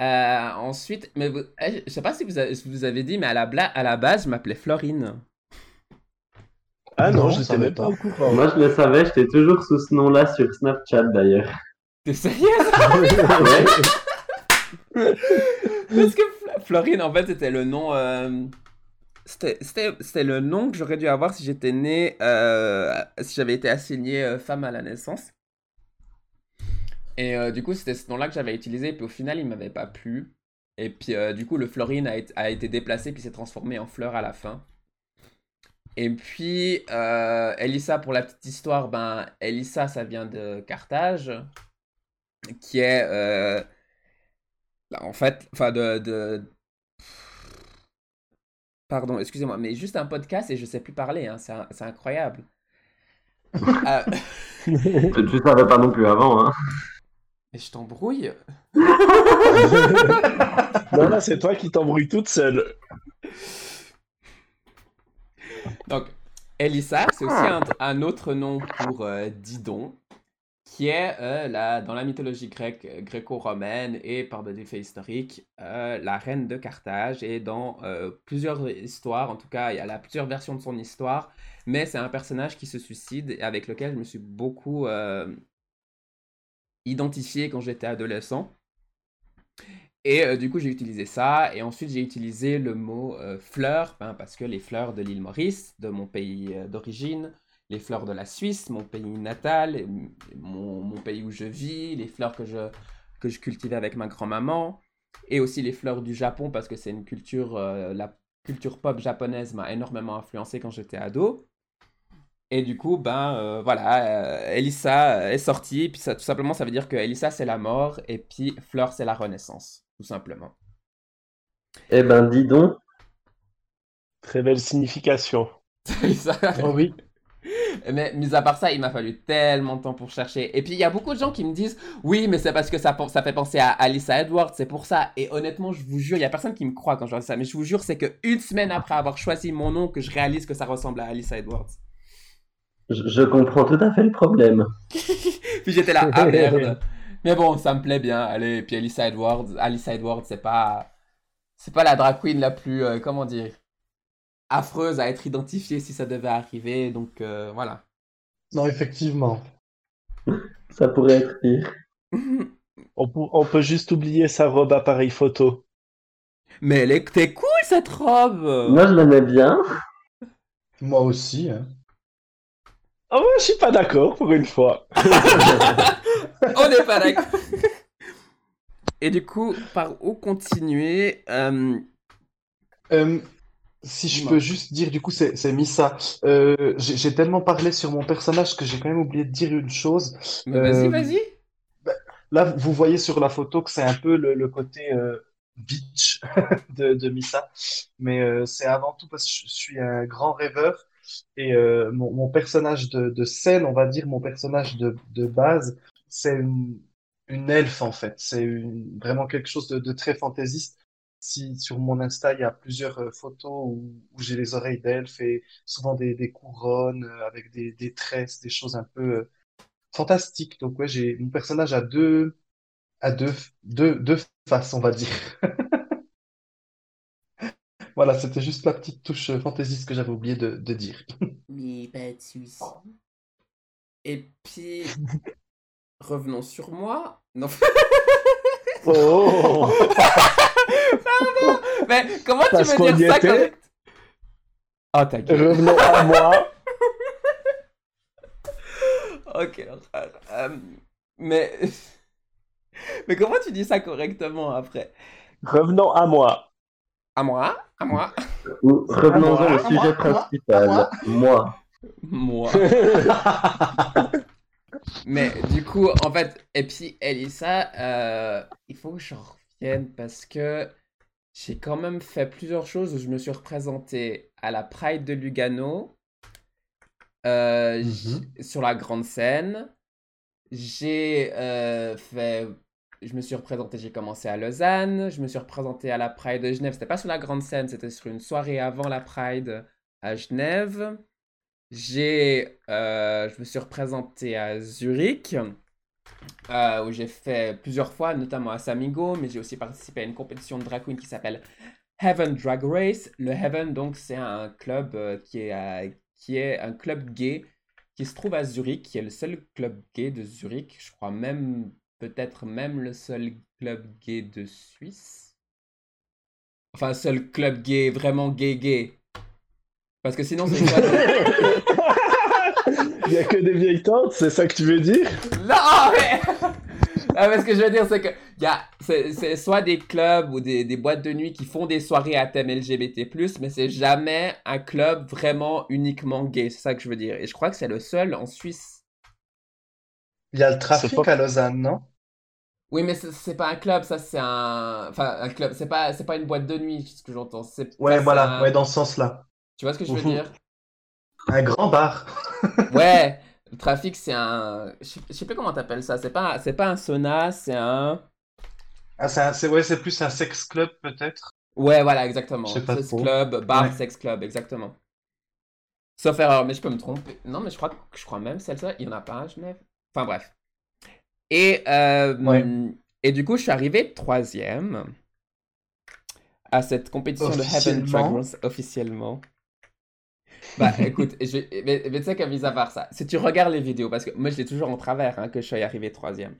Euh, ensuite, mais eh, je sais pas si vous, avez, vous avez dit, mais à la, à la base, je m'appelais Florine. Ah non, je ne savais pas. au courant. Moi, je le savais, j'étais toujours sous ce nom-là sur Snapchat d'ailleurs. T'es sérieux Parce que Florine, en fait, c'était le nom. Euh... C'était le nom que j'aurais dû avoir si j'étais né, euh, si j'avais été assignée euh, femme à la naissance. Et euh, du coup, c'était ce nom-là que j'avais utilisé, puis au final, il m'avait pas plu. Et puis, euh, du coup, le Florine a, a été déplacé, puis s'est transformé en fleur à la fin. Et puis, euh, Elissa, pour la petite histoire, ben, Elissa, ça vient de Carthage, qui est, euh, en fait, enfin, de, de... Pardon, excusez-moi, mais juste un podcast et je sais plus parler, hein, c'est incroyable. euh... tu savais pas non plus avant, hein. Et je t'embrouille Non, là, c'est toi qui t'embrouilles toute seule. Donc, Elissa, c'est aussi un, autre nom pour euh, Didon, qui est euh, la, dans la mythologie grecque, gréco-romaine et par des faits historiques, euh, la reine de Carthage. Et dans plusieurs histoires, en tout cas, il y a plusieurs versions de son histoire, mais c'est un personnage qui se suicide et avec lequel je me suis beaucoup identifié quand j'étais adolescent. Et euh, du coup, j'ai utilisé ça. Et ensuite, j'ai utilisé le mot euh, fleur, hein, parce que les fleurs de l'île Maurice, de mon pays euh, d'origine, les fleurs de la Suisse, mon pays natal, mon, mon, pays où je vis, les fleurs que je, que je cultivais avec ma grand-maman, et aussi les fleurs du Japon, parce que c'est une culture, la culture pop japonaise m'a énormément influencé quand j'étais ado. Et du coup, ben euh, voilà, euh, Elissa est sortie, et puis ça, tout simplement, ça veut dire que Elissa c'est la mort, et puis Fleur c'est la renaissance, tout simplement. Eh ben, dis donc. Très belle signification. oh oui. Mais mis à part ça, il m'a fallu tellement de temps pour chercher. Et puis il y a beaucoup de gens qui me disent Oui, mais c'est parce que ça, ça fait penser à Alyssa Edwards, c'est pour ça. Et honnêtement, je vous jure, il y a personne qui me croit quand je dis ça. Mais je vous jure, c'est qu'une semaine après avoir choisi mon nom que je réalise que ça ressemble à Alyssa Edwards. Je, comprends tout à fait le problème. puis j'étais là, ah merde. Mais bon, ça me plaît bien. Allez, puis Alyssa Edwards, Alyssa Edwards, c'est pas, c'est pas la drag queen la plus, euh, comment dire, affreuse à être identifiée si ça devait arriver. Donc euh, voilà. Non, effectivement. Ça pourrait être pire. on, on, peut juste oublier sa robe appareil photo. Mais elle est, cool cette robe. Moi, je l'aimais bien. Moi aussi. Hein. Oh, je suis pas d'accord pour une fois. On n'est pas d'accord. Et du coup, par où continuer euh, euh, Si je peux juste dire, du coup, c'est Missa. Euh, j'ai tellement parlé sur mon personnage que j'ai quand même oublié de dire une chose. Vas-y, vas-y. Bah, là, vous voyez sur la photo que c'est un peu le, côté bitch de, de Missa. Mais c'est avant tout parce que je suis un grand rêveur et euh, mon, personnage de, scène, on va dire, mon personnage de, base, c'est une, elfe en fait. C'est vraiment quelque chose de, très fantaisiste. Si sur mon Insta, il y a plusieurs euh, photos où, j'ai les oreilles d'elfe et souvent des, couronnes euh, avec des, tresses, des choses un peu fantastiques. Donc ouais, j'ai mon personnage à deux, à deux, deux faces, on va dire. Voilà, c'était juste la petite touche fantaisiste que j'avais oublié de, de dire. Mais pas de soucis. Et puis, revenons sur moi. Non. oh Pardon Mais comment tu veux dire ça correct Ah, oh, t'inquiète. Revenons à moi. ok, euh, mais... mais comment tu dis ça correctement après? Revenons à moi. À moi À moi Revenons-en au sujet principal. Moi. Moi. Mais du coup, en fait, et puis Elissa, euh, il faut que je revienne parce que j'ai quand même fait plusieurs choses où je me suis représenté à la Pride de Lugano euh, Mhm. sur la grande scène. J'ai euh, fait. Je me suis représenté, j'ai commencé à Lausanne. Je me suis représenté à la Pride de Genève. C'était pas sur la grande scène, c'était sur une soirée avant la Pride à Genève. J'ai, euh, je me suis représenté à Zurich, euh, où j'ai fait plusieurs fois, notamment à Samigo, mais j'ai aussi participé à une compétition de drag queen qui s'appelle Heaven Drag Race. Le Heaven, donc, c'est un club euh, qui est, qui est un club gay qui se trouve à Zurich, qui est le seul club gay de Zurich. Je crois même, peut-être même le seul club gay de Suisse. Enfin, seul club gay, vraiment gay gay. Parce que sinon, c'est Il n'y a que des vieilles tantes, c'est ça que tu veux dire? Non, mais... Ah, mais ce que je veux dire, c'est que y a, c'est, c'est soit des clubs ou des, des boîtes de nuit qui font des soirées à thème LGBT+, mais c'est jamais un club vraiment uniquement gay. C'est ça que je veux dire. Et je crois que c'est le seul en Suisse. Il y a le trafic pas- à Lausanne, non? Oui, mais c'est, pas un club, ça c'est un... Enfin, un club, c'est pas, c'est pas une boîte de nuit, ce que j'entends. Ouais, voilà, un- ouais, dans ce sens-là. Tu vois ce que je veux dire? Un grand bar. Ouais, le trafic, c'est un... Je sais, plus comment t'appelles ça. C'est pas, c'est pas un sauna, c'est un... Ah, c'est ouais, plus un sex club peut-être. Ouais, voilà, exactement. Sex trop. club, bar, Ouais. sex club, exactement. Sauf erreur, mais je peux me tromper. Non, mais je crois, je crois même celle-là, il y en a pas à Genève. Enfin bref. Et, euh, Ouais. et du coup, je suis arrivé troisième à cette compétition de Heaven Drag Officiellement. Bah écoute, je, mais, mais tu sais qu'à mis à part ça, si tu regardes les vidéos, parce que moi je l'ai toujours en travers hein, que je sois arrivé troisième.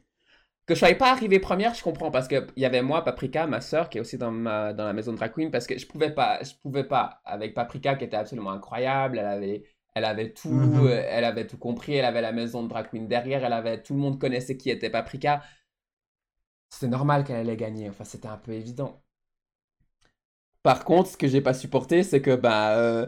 Que je sois pas arrivé première, je comprends parce que il y avait moi, Paprika, ma soeur, qui est aussi dans, ma, dans la maison de drag queen, parce que je pouvais pas, je pouvais pas avec Paprika qui était absolument incroyable, elle avait, elle avait tout, Mhm. euh, elle avait tout compris, elle avait la maison de drag queen derrière, elle avait, tout le monde connaissait qui était Paprika. C'était normal qu'elle allait gagner, enfin c'était un peu évident. Par contre, ce que j'ai pas supporté, c'est que bah euh,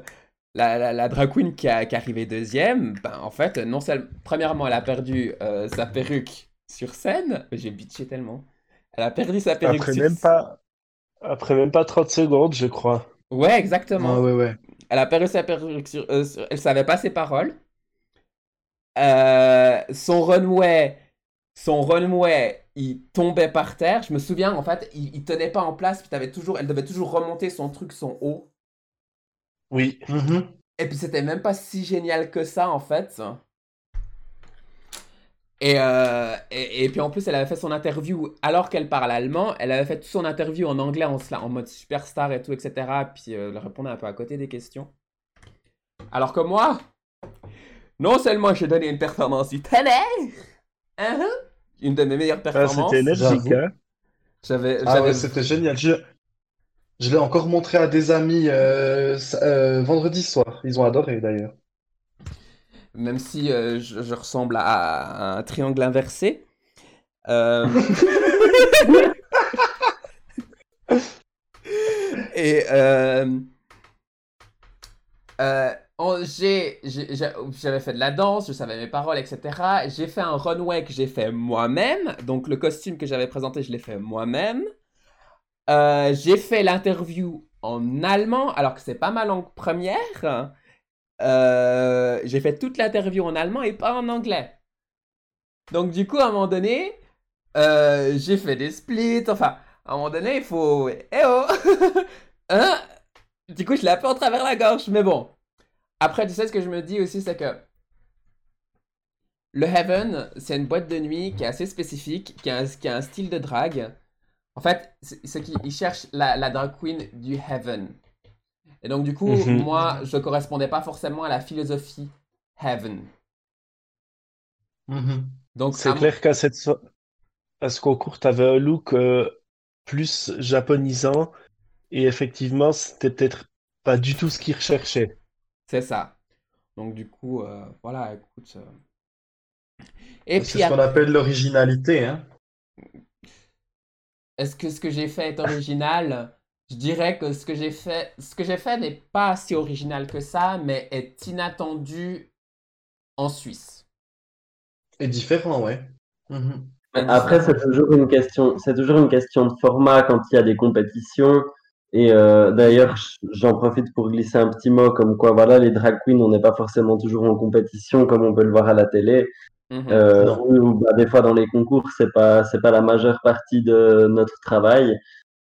la, la, la drag queen qui, a, qui est arrivée deuxième, ben en fait, non seulement, premièrement, elle a perdu euh, sa perruque sur scène, j'ai bitché tellement. Elle a perdu sa perruque Après sur même pas, après même pas 30 secondes, je crois. Ouais, exactement. Ouais, ouais, ouais. Elle a perdu sa perruque sur, euh, sur- Elle savait pas ses paroles. Euh, son runway, son runway, il tombait par terre. Je me souviens, en fait, il, il tenait pas en place. Puis toujours, elle devait toujours remonter son truc, son haut. Oui. Mhm. Et puis c'était même pas si génial que ça, en fait. Et, euh, et, et puis en plus, elle avait fait son interview alors qu'elle parle allemand. Elle avait fait toute son interview en anglais, en, en mode superstar et tout, etc. Puis euh, elle répondait un peu à côté des questions. Alors que moi, non seulement j'ai donné une performance stellaire, hein, une de mes meilleures Ah, performances, c'était énergique, hein. j'avais, Ah ouais, c'était génial. Je, je l'ai encore montré à des amis euh, euh, vendredi soir. Ils ont adoré d'ailleurs. Même si euh, je, je ressemble à, à un triangle inversé. Euh, Et euh, j'avais fait de la danse, je savais mes paroles, etc. J'ai fait un runway que j'ai fait moi-même. Donc le costume que j'avais présenté, je l'ai fait moi-même. J'ai fait l'interview en allemand, alors que c'est pas ma langue première. Euh, j'ai fait toute l'interview en allemand et pas en anglais. Donc du coup, à un moment donné, euh, j'ai fait des splits. Enfin, à un moment donné, il faut... Eh oh Hein? Du coup, je l'ai un en travers la gorge, mais bon. Après, tu sais, ce que je me dis aussi, c'est que le Heaven, c'est une boîte de nuit qui est assez spécifique, qui a un, style de drague. En fait, c'est qu'ils cherchent la, la drag queen du Heaven. Et donc, du coup, Mhm. moi, je correspondais pas forcément à la philosophie Heaven. Mhm. Donc, C'est clair qu'à cette so- à ce concours, tu avais un look euh, plus japonisant et effectivement, c'était peut-être pas du tout ce qu'ils recherchaient. c'est ça. Donc, du coup, euh, voilà, écoute. euh. Et C'est ce qu'on appelle l'originalité, hein. est-ce que ce que j'ai fait est original? Je dirais que ce que j'ai fait, ce que j'ai fait n'est pas si original que ça, mais est inattendu en Suisse. Et différent, ouais. Mhm. Après, c'est toujours une question, c'est toujours une question de format quand il y a des compétitions. Et euh, d'ailleurs, j'en profite pour glisser un petit mot comme quoi, voilà, les drag queens, on n'est pas forcément toujours en compétition comme on peut le voir à la télé. Mhm. Euh, ou, bah, des fois dans les concours, c'est pas c'est pas la majeure partie de notre travail.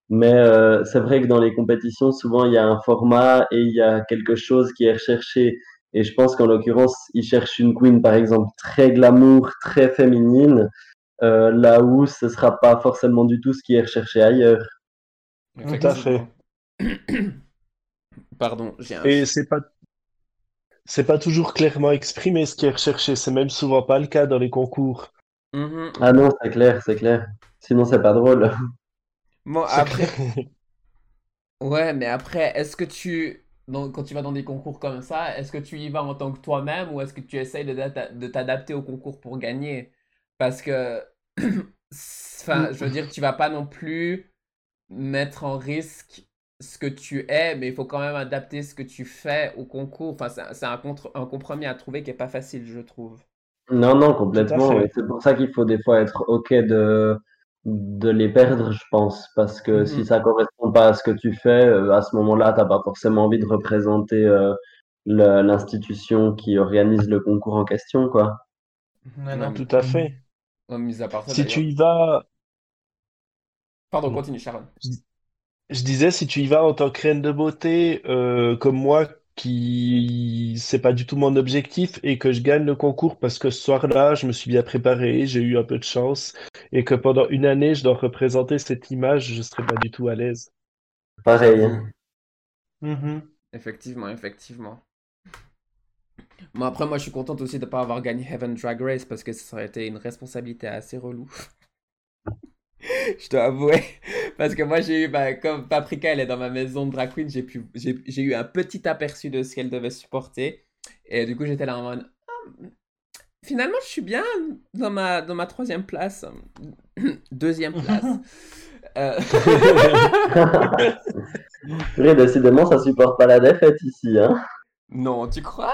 Mais euh, c'est vrai que dans les compétitions, souvent il y a un format et il y a quelque chose qui est recherché. Et je pense qu'en l'occurrence, ils cherchent une queen, par exemple, très glamour, très féminine, euh, là où ce sera pas forcément du tout ce qui est recherché ailleurs. Tout à fait. Pardon, j'ai un... Et c'est pas c'est pas toujours clairement exprimé ce qui est recherché. C'est même souvent pas le cas dans les concours. Mhm. Ah non, c'est clair, c'est clair. Sinon, c'est pas drôle. Bon, après... Ouais, mais après, est-ce que tu... Donc, quand tu vas dans des concours comme ça, est-ce que tu y vas en tant que toi-même ou est-ce que tu essayes de t'adapter au concours pour gagner? Parce que, enfin, je veux dire, tu vas pas non plus mettre en risque ce que tu es, mais il faut quand même adapter ce que tu fais au concours. Enfin, c'est un, contre- un compromis à trouver qui est pas facile, je trouve. Non, non, complètement. c'est pour ça qu'il faut des fois être OK de, de les perdre, je pense. Parce que Mhm. si ça correspond pas à ce que tu fais, euh, à ce moment-là, t'as pas forcément envie de représenter euh, l'institution qui organise le concours en question, quoi. Non, non, tout à fait. mais- mis à part ça, Si tu y vas, Pardon, continue, Sharon. je disais, si tu y vas en tant que reine de beauté, euh, comme moi, qui c'est pas du tout mon objectif et que je gagne le concours parce que ce soir-là, je me suis bien préparé, j'ai eu un peu de chance et que pendant une année, je dois représenter cette image, je serais pas du tout à l'aise. Pareil. J'avoue. Mhm. Effectivement, effectivement. Bon, après, moi, je suis contente aussi de ne pas avoir gagné Heaven Drag Race parce que ça aurait été une responsabilité assez relou. Je dois avouer. Parce que moi, j'ai eu, bah, comme Paprika, elle est dans ma maison de drag queen, j'ai pu, j'ai, j'ai eu un petit aperçu de ce qu'elle devait supporter. Et du coup, j'étais là en mode, Ah, finalement, je suis bien dans ma, dans ma troisième place. Deuxième place. Euh, Purée, décidément, ça supporte pas la défaite ici, hein. Non, tu crois?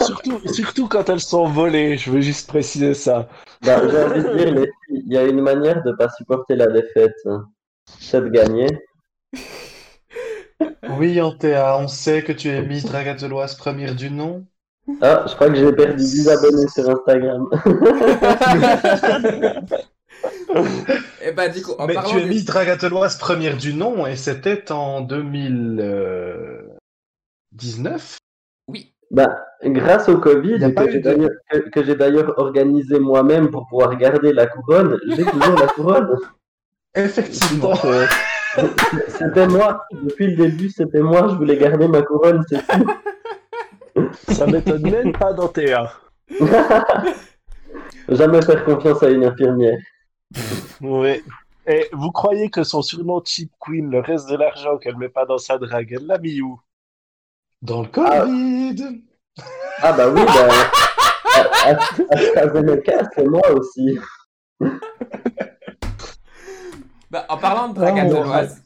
Surtout, surtout quand elles sont volées, je veux juste préciser ça. Bah, j'ai envie de dire, les y a une manière de pas supporter la défaite. C'est de gagner. Oui, Antea, on sait que tu es Miss Dragateloise première du nom. Ah, je crois que j'ai perdu 10 abonnés sur Instagram. Et bah, du coup, en Mais tu es des- Miss Dragateloise première du nom et c'était en 2019. Oui. Bah, grâce au Covid, que j'ai d'ailleurs que, que j'ai d'ailleurs organisé moi-même pour pouvoir garder la couronne, j'ai toujours la couronne. Effectivement. C'était moi, depuis le début, c'était moi, je voulais garder ma couronne, c'est tout. Ça m'étonne même pas d'Antea. Jamais faire confiance à une infirmière. Oui. Et vous croyez que son surnom Cheap Queen, le reste de l'argent qu'elle met pas dans sa drague, elle l'a mis où? Dans le Covid. Ah bah oui, bah, à- c'est moi aussi. Bah, en parlant de Oh, Dragateloise,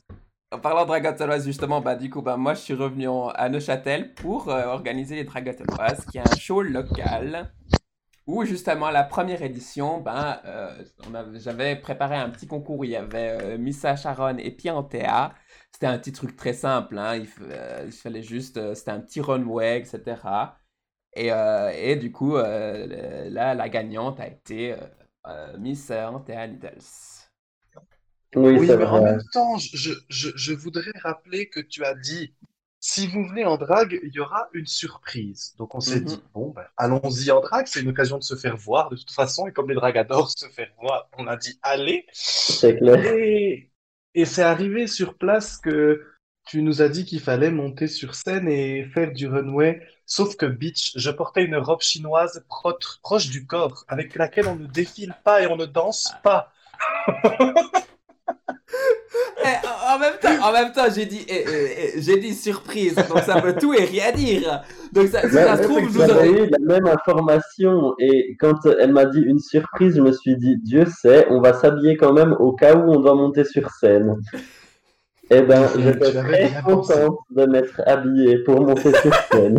en parlant de Dragateloise, justement, bah, du coup, bah, moi, je suis revenu en- à Neuchâtel pour euh, organiser les Dragateloises, qui est un show local où, justement, la première édition, ben, euh, j'avais préparé un petit concours où il y avait euh, Missa Sharon et Pierre Antea. C'était un petit truc très simple, hein, il, euh, il fallait juste, euh, c'était un petit runway, etc. Et, euh, et du coup, euh, là, la gagnante a été euh, euh, Miss Antea Needles. Oui, Oui, mais en même temps, je, je, je voudrais rappeler que tu as dit, si vous venez en drague, il y aura une surprise. Donc on s'est Mhm. dit, bon, ben, allons-y en drague, c'est une occasion de se faire voir de toute façon, et comme les dragues adorent se faire voir, on a dit, allez. C'est clair. Et, et c'est arrivé sur place que tu nous as dit qu'il fallait monter sur scène et faire du runway. Sauf que, bitch, je portais une robe chinoise pro- proche du corps, avec laquelle on ne défile pas et on ne danse pas. Eh, en- même temps, en même temps, j'ai dit, eh, eh, j'ai dit surprise, donc ça veut tout et rien dire. Donc ça, si Ouais, ça se trouve, vous aurais. eu la même information et quand elle m'a dit une surprise, je me suis dit, Dieu sait, on va s'habiller quand même au cas où on doit monter sur scène. Eh ben, j'étais très contente de m'être habillée pour monter sur scène.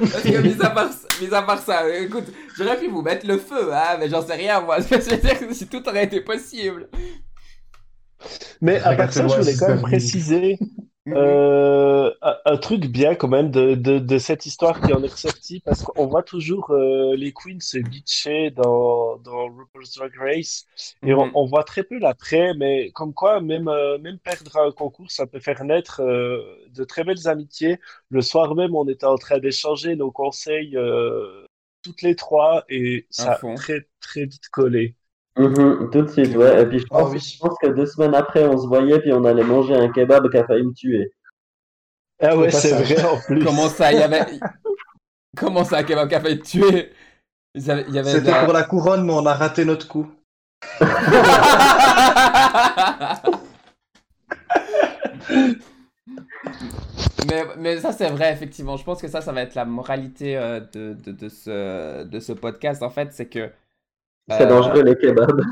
Parce que, mis à part, mis à part ça, écoute, j'aurais pu vous mettre le feu, hein, mais j'en sais rien, moi. Je veux dire, si tout aurait été possible. Mais à part ça, je voulais quand même préciser euh, un, un truc bien quand même de, de, de cette histoire qui en est ressortie, parce qu'on voit toujours euh, les queens se bitcher dans, dans RuPaul's Drag Race, et on, Mhm. on voit très peu l'après, mais comme quoi, même, euh, même perdre un concours, ça peut faire naître euh, de très belles amitiés. Le soir même, on était en train d'échanger nos conseils euh, toutes les trois, et ça a très très vite collé. Mhm, tout de suite, ouais. Et puis je Ah oui. je pense que deux semaines après, on se voyait, puis on allait manger un kebab qui a failli me tuer. Ah ouais, c'est vrai en plus. Comment ça, il y avait. Comment ça, Kebab qui a failli te tuer? C'était la- pour la couronne, mais on a raté notre coup. mais, mais ça, c'est vrai, effectivement. Je pense que ça, ça va être la moralité euh, de, de, de ce, de ce podcast, en fait. C'est que. C'est euh, dangereux les kebabs.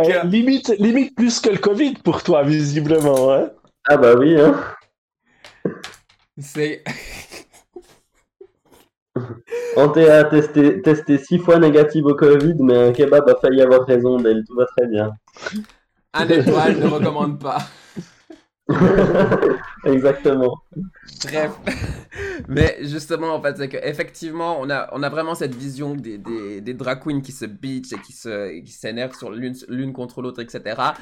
Eh, limite, limite plus que le Covid pour toi, visiblement. Hein Ah bah oui, hein. C'est. Anté a testé, testé six fois négative au Covid, mais un kebab a failli avoir raison d'elle. Tout va très bien. Un étoile ne recommande pas. Exactement. Bref. Mais justement, en fait, c'est qu'effectivement, on a, on a vraiment cette vision des, des, des drag queens qui se bitchent et qui s'énervent sur l'une, contre l'autre, etc.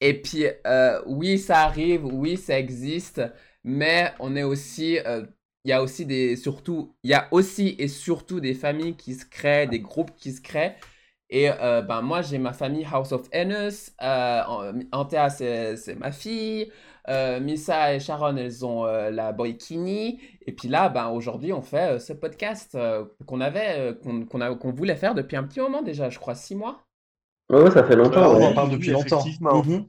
Et puis, euh, oui, ça arrive, oui, ça existe, mais on est aussi, euh, il y a aussi des, surtout, il y a aussi et surtout des familles qui se créent, des groupes qui se créent. Et euh, ben moi, j'ai ma famille House of Ennis, en- Antea, c'est ma fille, euh, Missa et Sharon, elles ont euh, la Boykini. Et puis là, ben, aujourd'hui, on fait euh, ce podcast euh, qu'on avait, euh, qu'on, voulait faire depuis un petit moment déjà, je crois six mois. Ouais, ouais, ça fait longtemps. on en parle depuis longtemps. effectivement. Mhm.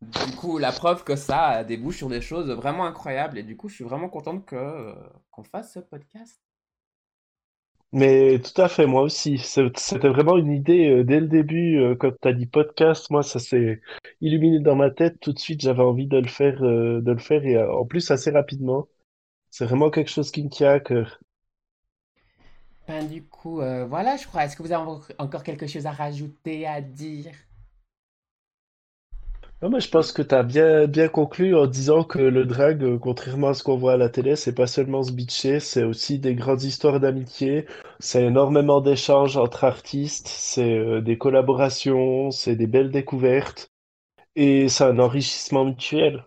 Du coup, la preuve que ça débouche sur des choses vraiment incroyables. Et du coup, je suis vraiment contente que, euh, qu'on fasse ce podcast. Mais tout à fait, moi aussi. C'était vraiment une idée euh, dès le début, euh, quand tu as dit podcast, moi ça s'est illuminé dans ma tête. Tout de suite, j'avais envie de le faire, euh, de le faire et en plus assez rapidement. C'est vraiment quelque chose qui me tient à cœur. Ben, du coup, voilà, je crois. Est-ce que vous avez encore quelque chose à rajouter, à dire? Non, mais je pense que tu as bien, bien conclu en disant que le drag, euh, contrairement à ce qu'on voit à la télé, c'est pas seulement se bitcher, c'est aussi des grandes histoires d'amitié, c'est énormément d'échanges entre artistes, c'est euh, des collaborations, c'est des belles découvertes et c'est un enrichissement mutuel.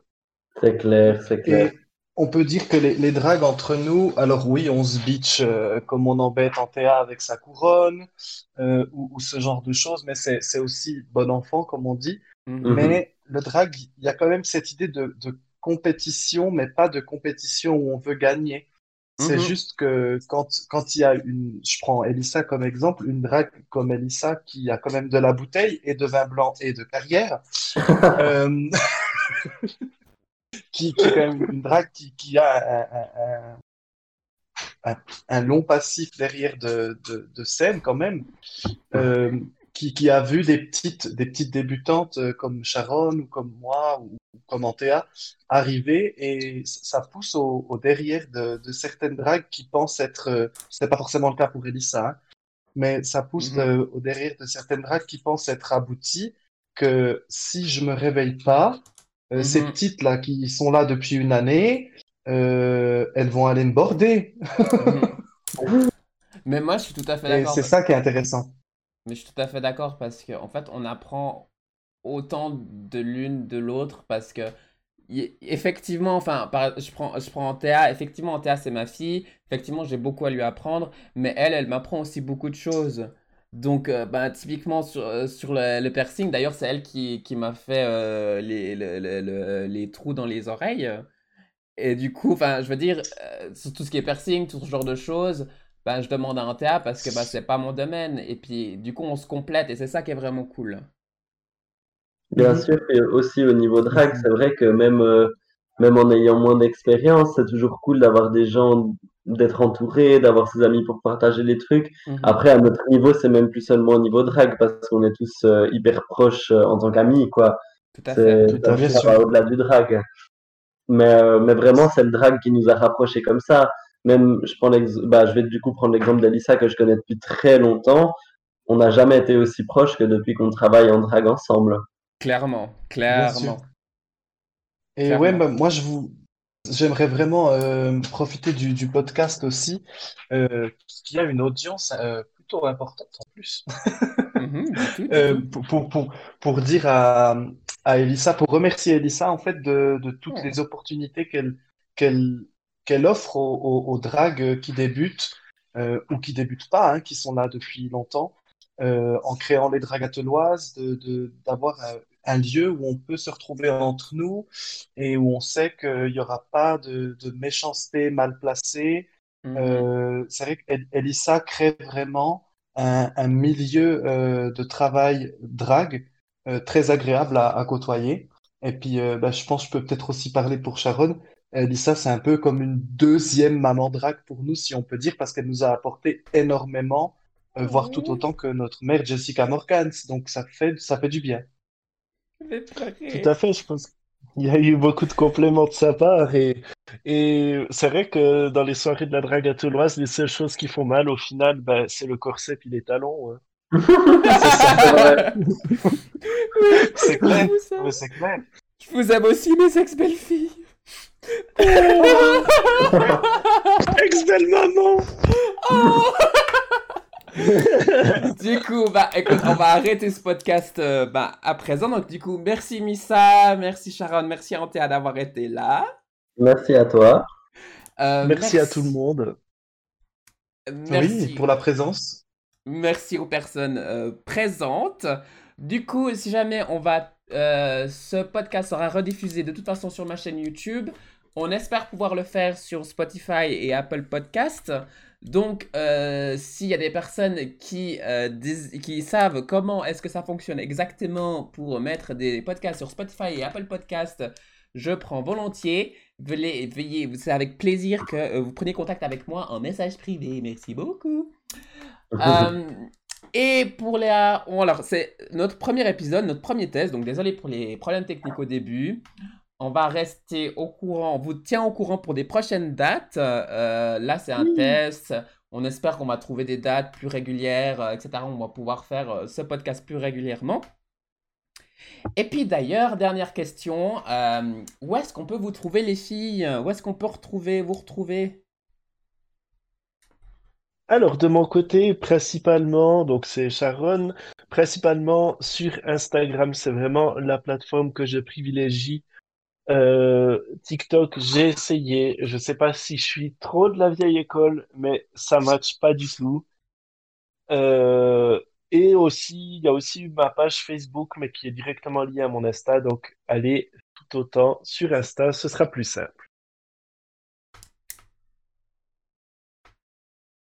C'est clair, c'est clair. Et on peut dire que les, les dragues entre nous, alors oui, on se bitch euh, comme on embête en Théa avec sa couronne euh, ou, ou ce genre de choses, mais c'est, c'est aussi bon enfant, comme on dit. Mhm. Mais le drag, il y a quand même cette idée de, de compétition, mais pas de compétition où on veut gagner. C'est Mhm. juste que quand, quand il y a une, je prends Elissa comme exemple, une drague comme Elissa qui a quand même de la bouteille et de vin blanc et de carrière, euh, qui, qui est quand même une drague qui, qui a un, un- un- un- un long passif derrière de, de, de scène quand même, euh, qui, qui a vu des petites, des petites débutantes euh, comme Sharon ou comme moi ou, comme Antea arriver et ça pousse au, au derrière de, de certaines dragues qui pensent être, euh, c'est pas forcément le cas pour Elissa, hein, mais ça pousse Mhm. au derrière de certaines dragues qui pensent être abouties, que si je me réveille pas, euh, ces Mhm. petites là qui sont là depuis une année, euh, elles vont aller me border. Mhm. Mais moi, je suis tout à fait Et d'accord. c'est ça qui est intéressant. Mais je suis tout à fait d'accord parce qu'en en fait, on apprend autant de l'une de l'autre parce que effectivement, enfin, je prends, je prends Théa, effectivement, Théa, c'est ma fille, effectivement, j'ai beaucoup à lui apprendre, mais elle, elle m'apprend aussi beaucoup de choses. Donc, euh, ben, typiquement sur, euh, sur le, le piercing, d'ailleurs, c'est elle qui, qui m'a fait euh, les, le- le- le- les trous dans les oreilles. Et du coup, je veux dire, euh, sur tout ce qui est piercing, tout ce genre de choses, ben, je demande à un Théa parce que ben, c'est pas mon domaine. Et puis, du coup, on se complète et c'est ça qui est vraiment cool. Bien Mhm. sûr, et aussi au niveau drag, c'est vrai que même, euh, même en ayant moins d'expérience, c'est toujours cool d'avoir des gens, d'être entouré, d'avoir ses amis pour partager les trucs. Mhm. Après, à notre niveau, c'est même plus seulement au niveau drag, parce qu'on est tous euh, hyper proches euh, en tant qu'amis, quoi. Tout à fait. C'est, Tout à fait, au-delà du drag. Mais, euh, mais vraiment, c'est le drag qui nous a rapprochés comme ça. Même, je, prends bah, je vais du coup prendre l'exemple d'Alissa que je connais depuis très longtemps. On n'a jamais été aussi proche que depuis qu'on travaille en drague ensemble. Clairement, clairement. Et ouais, bah, moi, je vous, J'aimerais vraiment euh, profiter du, du, podcast aussi, euh, qui a une audience euh, plutôt importante en plus. Mhm, euh, pour, pour, pour, pour, dire à, à Elissa, pour remercier Elissa en fait de, de toutes les opportunités qu'elle qu'elle qu'elle offre aux, aux, dragues qui débutent euh, ou qui débutent pas, hein, qui sont là depuis longtemps, euh, en créant les dragues ateloises, de d'avoir un lieu où on peut se retrouver entre nous et où on sait qu'il n'y aura pas de, de, méchanceté mal placée. Mhm. Euh, c'est vrai qu'Elissa crée vraiment un, un milieu euh, de travail drague euh, très agréable à, à, côtoyer. Et puis, euh, bah, je pense que je peux peut-être aussi parler pour Sharon. Elissa, c'est un peu comme une deuxième maman drague pour nous, si on peut dire, parce qu'elle nous a apporté énormément, euh, voire tout autant que notre mère Jessica Morgans. Donc, ça fait, ça fait du bien. Tout à fait, je pense qu'il y a eu beaucoup de compléments de sa part et, et c'est vrai que dans les soirées de la drague à Toulouse, les seules choses qui font mal au final, ben, c'est le corset et les talons. c'est clair. c'est clair. Je vous aime aussi, mes ex-belles-filles. Ex-belle-maman. Oh du coup, bah, écoute, on va arrêter ce podcast euh, bah, à présent. Donc, du coup, merci Missa, merci Sharon, merci Antea d'avoir été là. Merci à toi. Euh, merci, à tout le monde. Merci pour la présence. Merci aux personnes euh, présentes. Du coup, si jamais on va, ce podcast sera rediffusé de toute façon sur ma chaîne YouTube. On espère pouvoir le faire sur Spotify et Apple Podcast. Donc, euh, s'il y a des personnes qui, euh, qui savent comment est-ce que ça fonctionne exactement pour mettre des podcasts sur Spotify et Apple Podcast, je prends volontiers. Veuillez, veuillez c'est avec plaisir que euh, vous prenez contact avec moi en message privé. Merci beaucoup. et pour les... alors, c'est notre premier épisode, notre premier test. Donc, désolé pour les problèmes techniques au début. On va rester au courant, on vous tient au courant pour des prochaines dates. Euh, là, c'est un test. On espère qu'on va trouver des dates plus régulières, euh, etc. On va pouvoir faire euh, ce podcast plus régulièrement. Et puis d'ailleurs, dernière question, où est-ce qu'on peut vous trouver les filles? Où est-ce qu'on peut retrouver, vous retrouver? Alors, de mon côté, principalement, donc c'est Sharon, principalement sur Instagram, c'est vraiment la plateforme que je privilégie euh, TikTok, j'ai essayé. Je sais pas si je suis trop de la vieille école, mais ça matche pas du tout. Euh, et aussi, il y a aussi ma page Facebook, mais qui est directement liée à mon Insta. Donc, allez tout autant sur Insta, ce sera plus simple.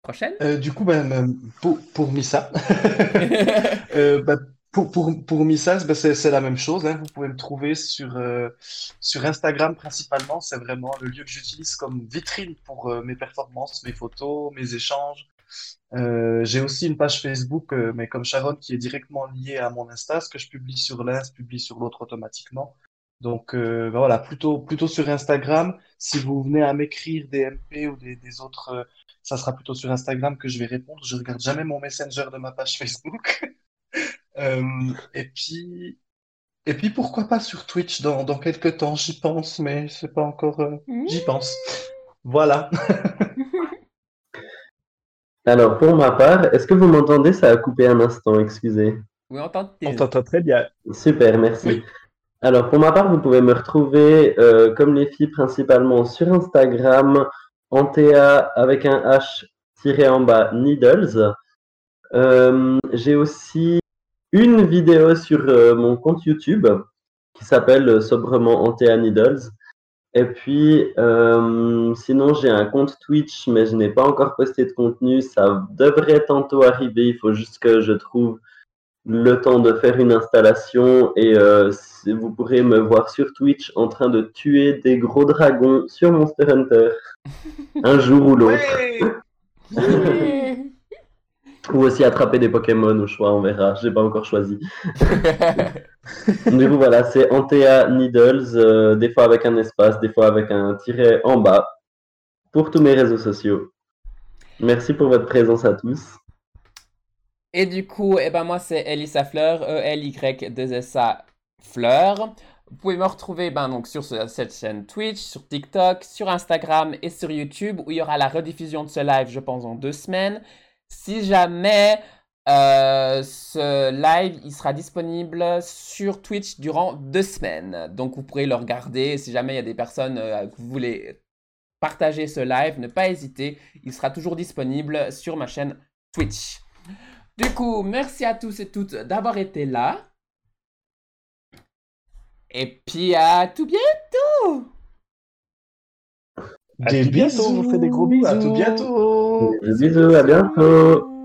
Prochaine? Euh, Du coup, ben, pour, pour Missa, ben, pour, pour, pour Missas, ben c'est la même chose. Hein. Vous pouvez me trouver sur, euh, sur Instagram principalement. C'est vraiment le lieu que j'utilise comme vitrine pour euh, mes performances, mes photos, mes échanges. Euh, J'ai aussi une page Facebook, euh, mais comme Sharon, qui est directement liée à mon Insta. Ce que je publie sur l'un, je publie sur l'autre automatiquement. Donc ben voilà, plutôt, plutôt sur Instagram. Si vous venez à m'écrire des MP ou des, des autres, ça sera plutôt sur Instagram que je vais répondre. Je regarde jamais mon Messenger de ma page Facebook. Euh, et puis, et puis pourquoi pas sur Twitch dans, dans quelques temps, j'y pense, mais c'est pas encore. Euh, j'y pense. Voilà. Alors, pour ma part, est-ce que vous m'entendez? Ça a coupé un instant, excusez. Oui, on t'entend très bien. Super, merci. Alors, pour ma part, vous pouvez me retrouver euh, comme les filles principalement sur Instagram, en TA avec un H tiré en bas, Needles. J'ai aussi une vidéo sur euh, mon compte YouTube qui s'appelle euh, sobrement Antea Needles. Et puis, euh, sinon, j'ai un compte Twitch, mais je n'ai pas encore posté de contenu. Ça devrait tantôt arriver. Il faut juste que je trouve le temps de faire une installation. Et vous pourrez me voir sur Twitch en train de tuer des gros dragons sur Monster Hunter. un jour ou l'autre. Ou aussi attraper des Pokémon au choix, on verra. J'ai pas encore choisi. du coup, voilà, c'est Antea Needles, euh, des fois avec un espace, des fois avec un tiret en bas. pour tous mes réseaux sociaux. Merci pour votre présence à tous. Et du coup, eh ben moi c'est Elisa Fleur, E-L-Y-2-S-A Fleur. Vous pouvez me retrouver ben, donc, sur cette chaîne Twitch, sur TikTok, sur Instagram et sur YouTube où il y aura la rediffusion de ce live, je pense, en deux semaines. Si jamais euh, ce live, il sera disponible sur Twitch durant deux semaines. Donc vous pourrez le regarder. Si jamais il y a des personnes euh, que vous voulez partager ce live, ne pas hésiter. Il sera toujours disponible sur ma chaîne Twitch. Du coup, merci à tous et toutes d'avoir été là. Et puis à tout bientôt À bientôt, on vous fait des gros bisous. À tout bientôt. Bisous, à bientôt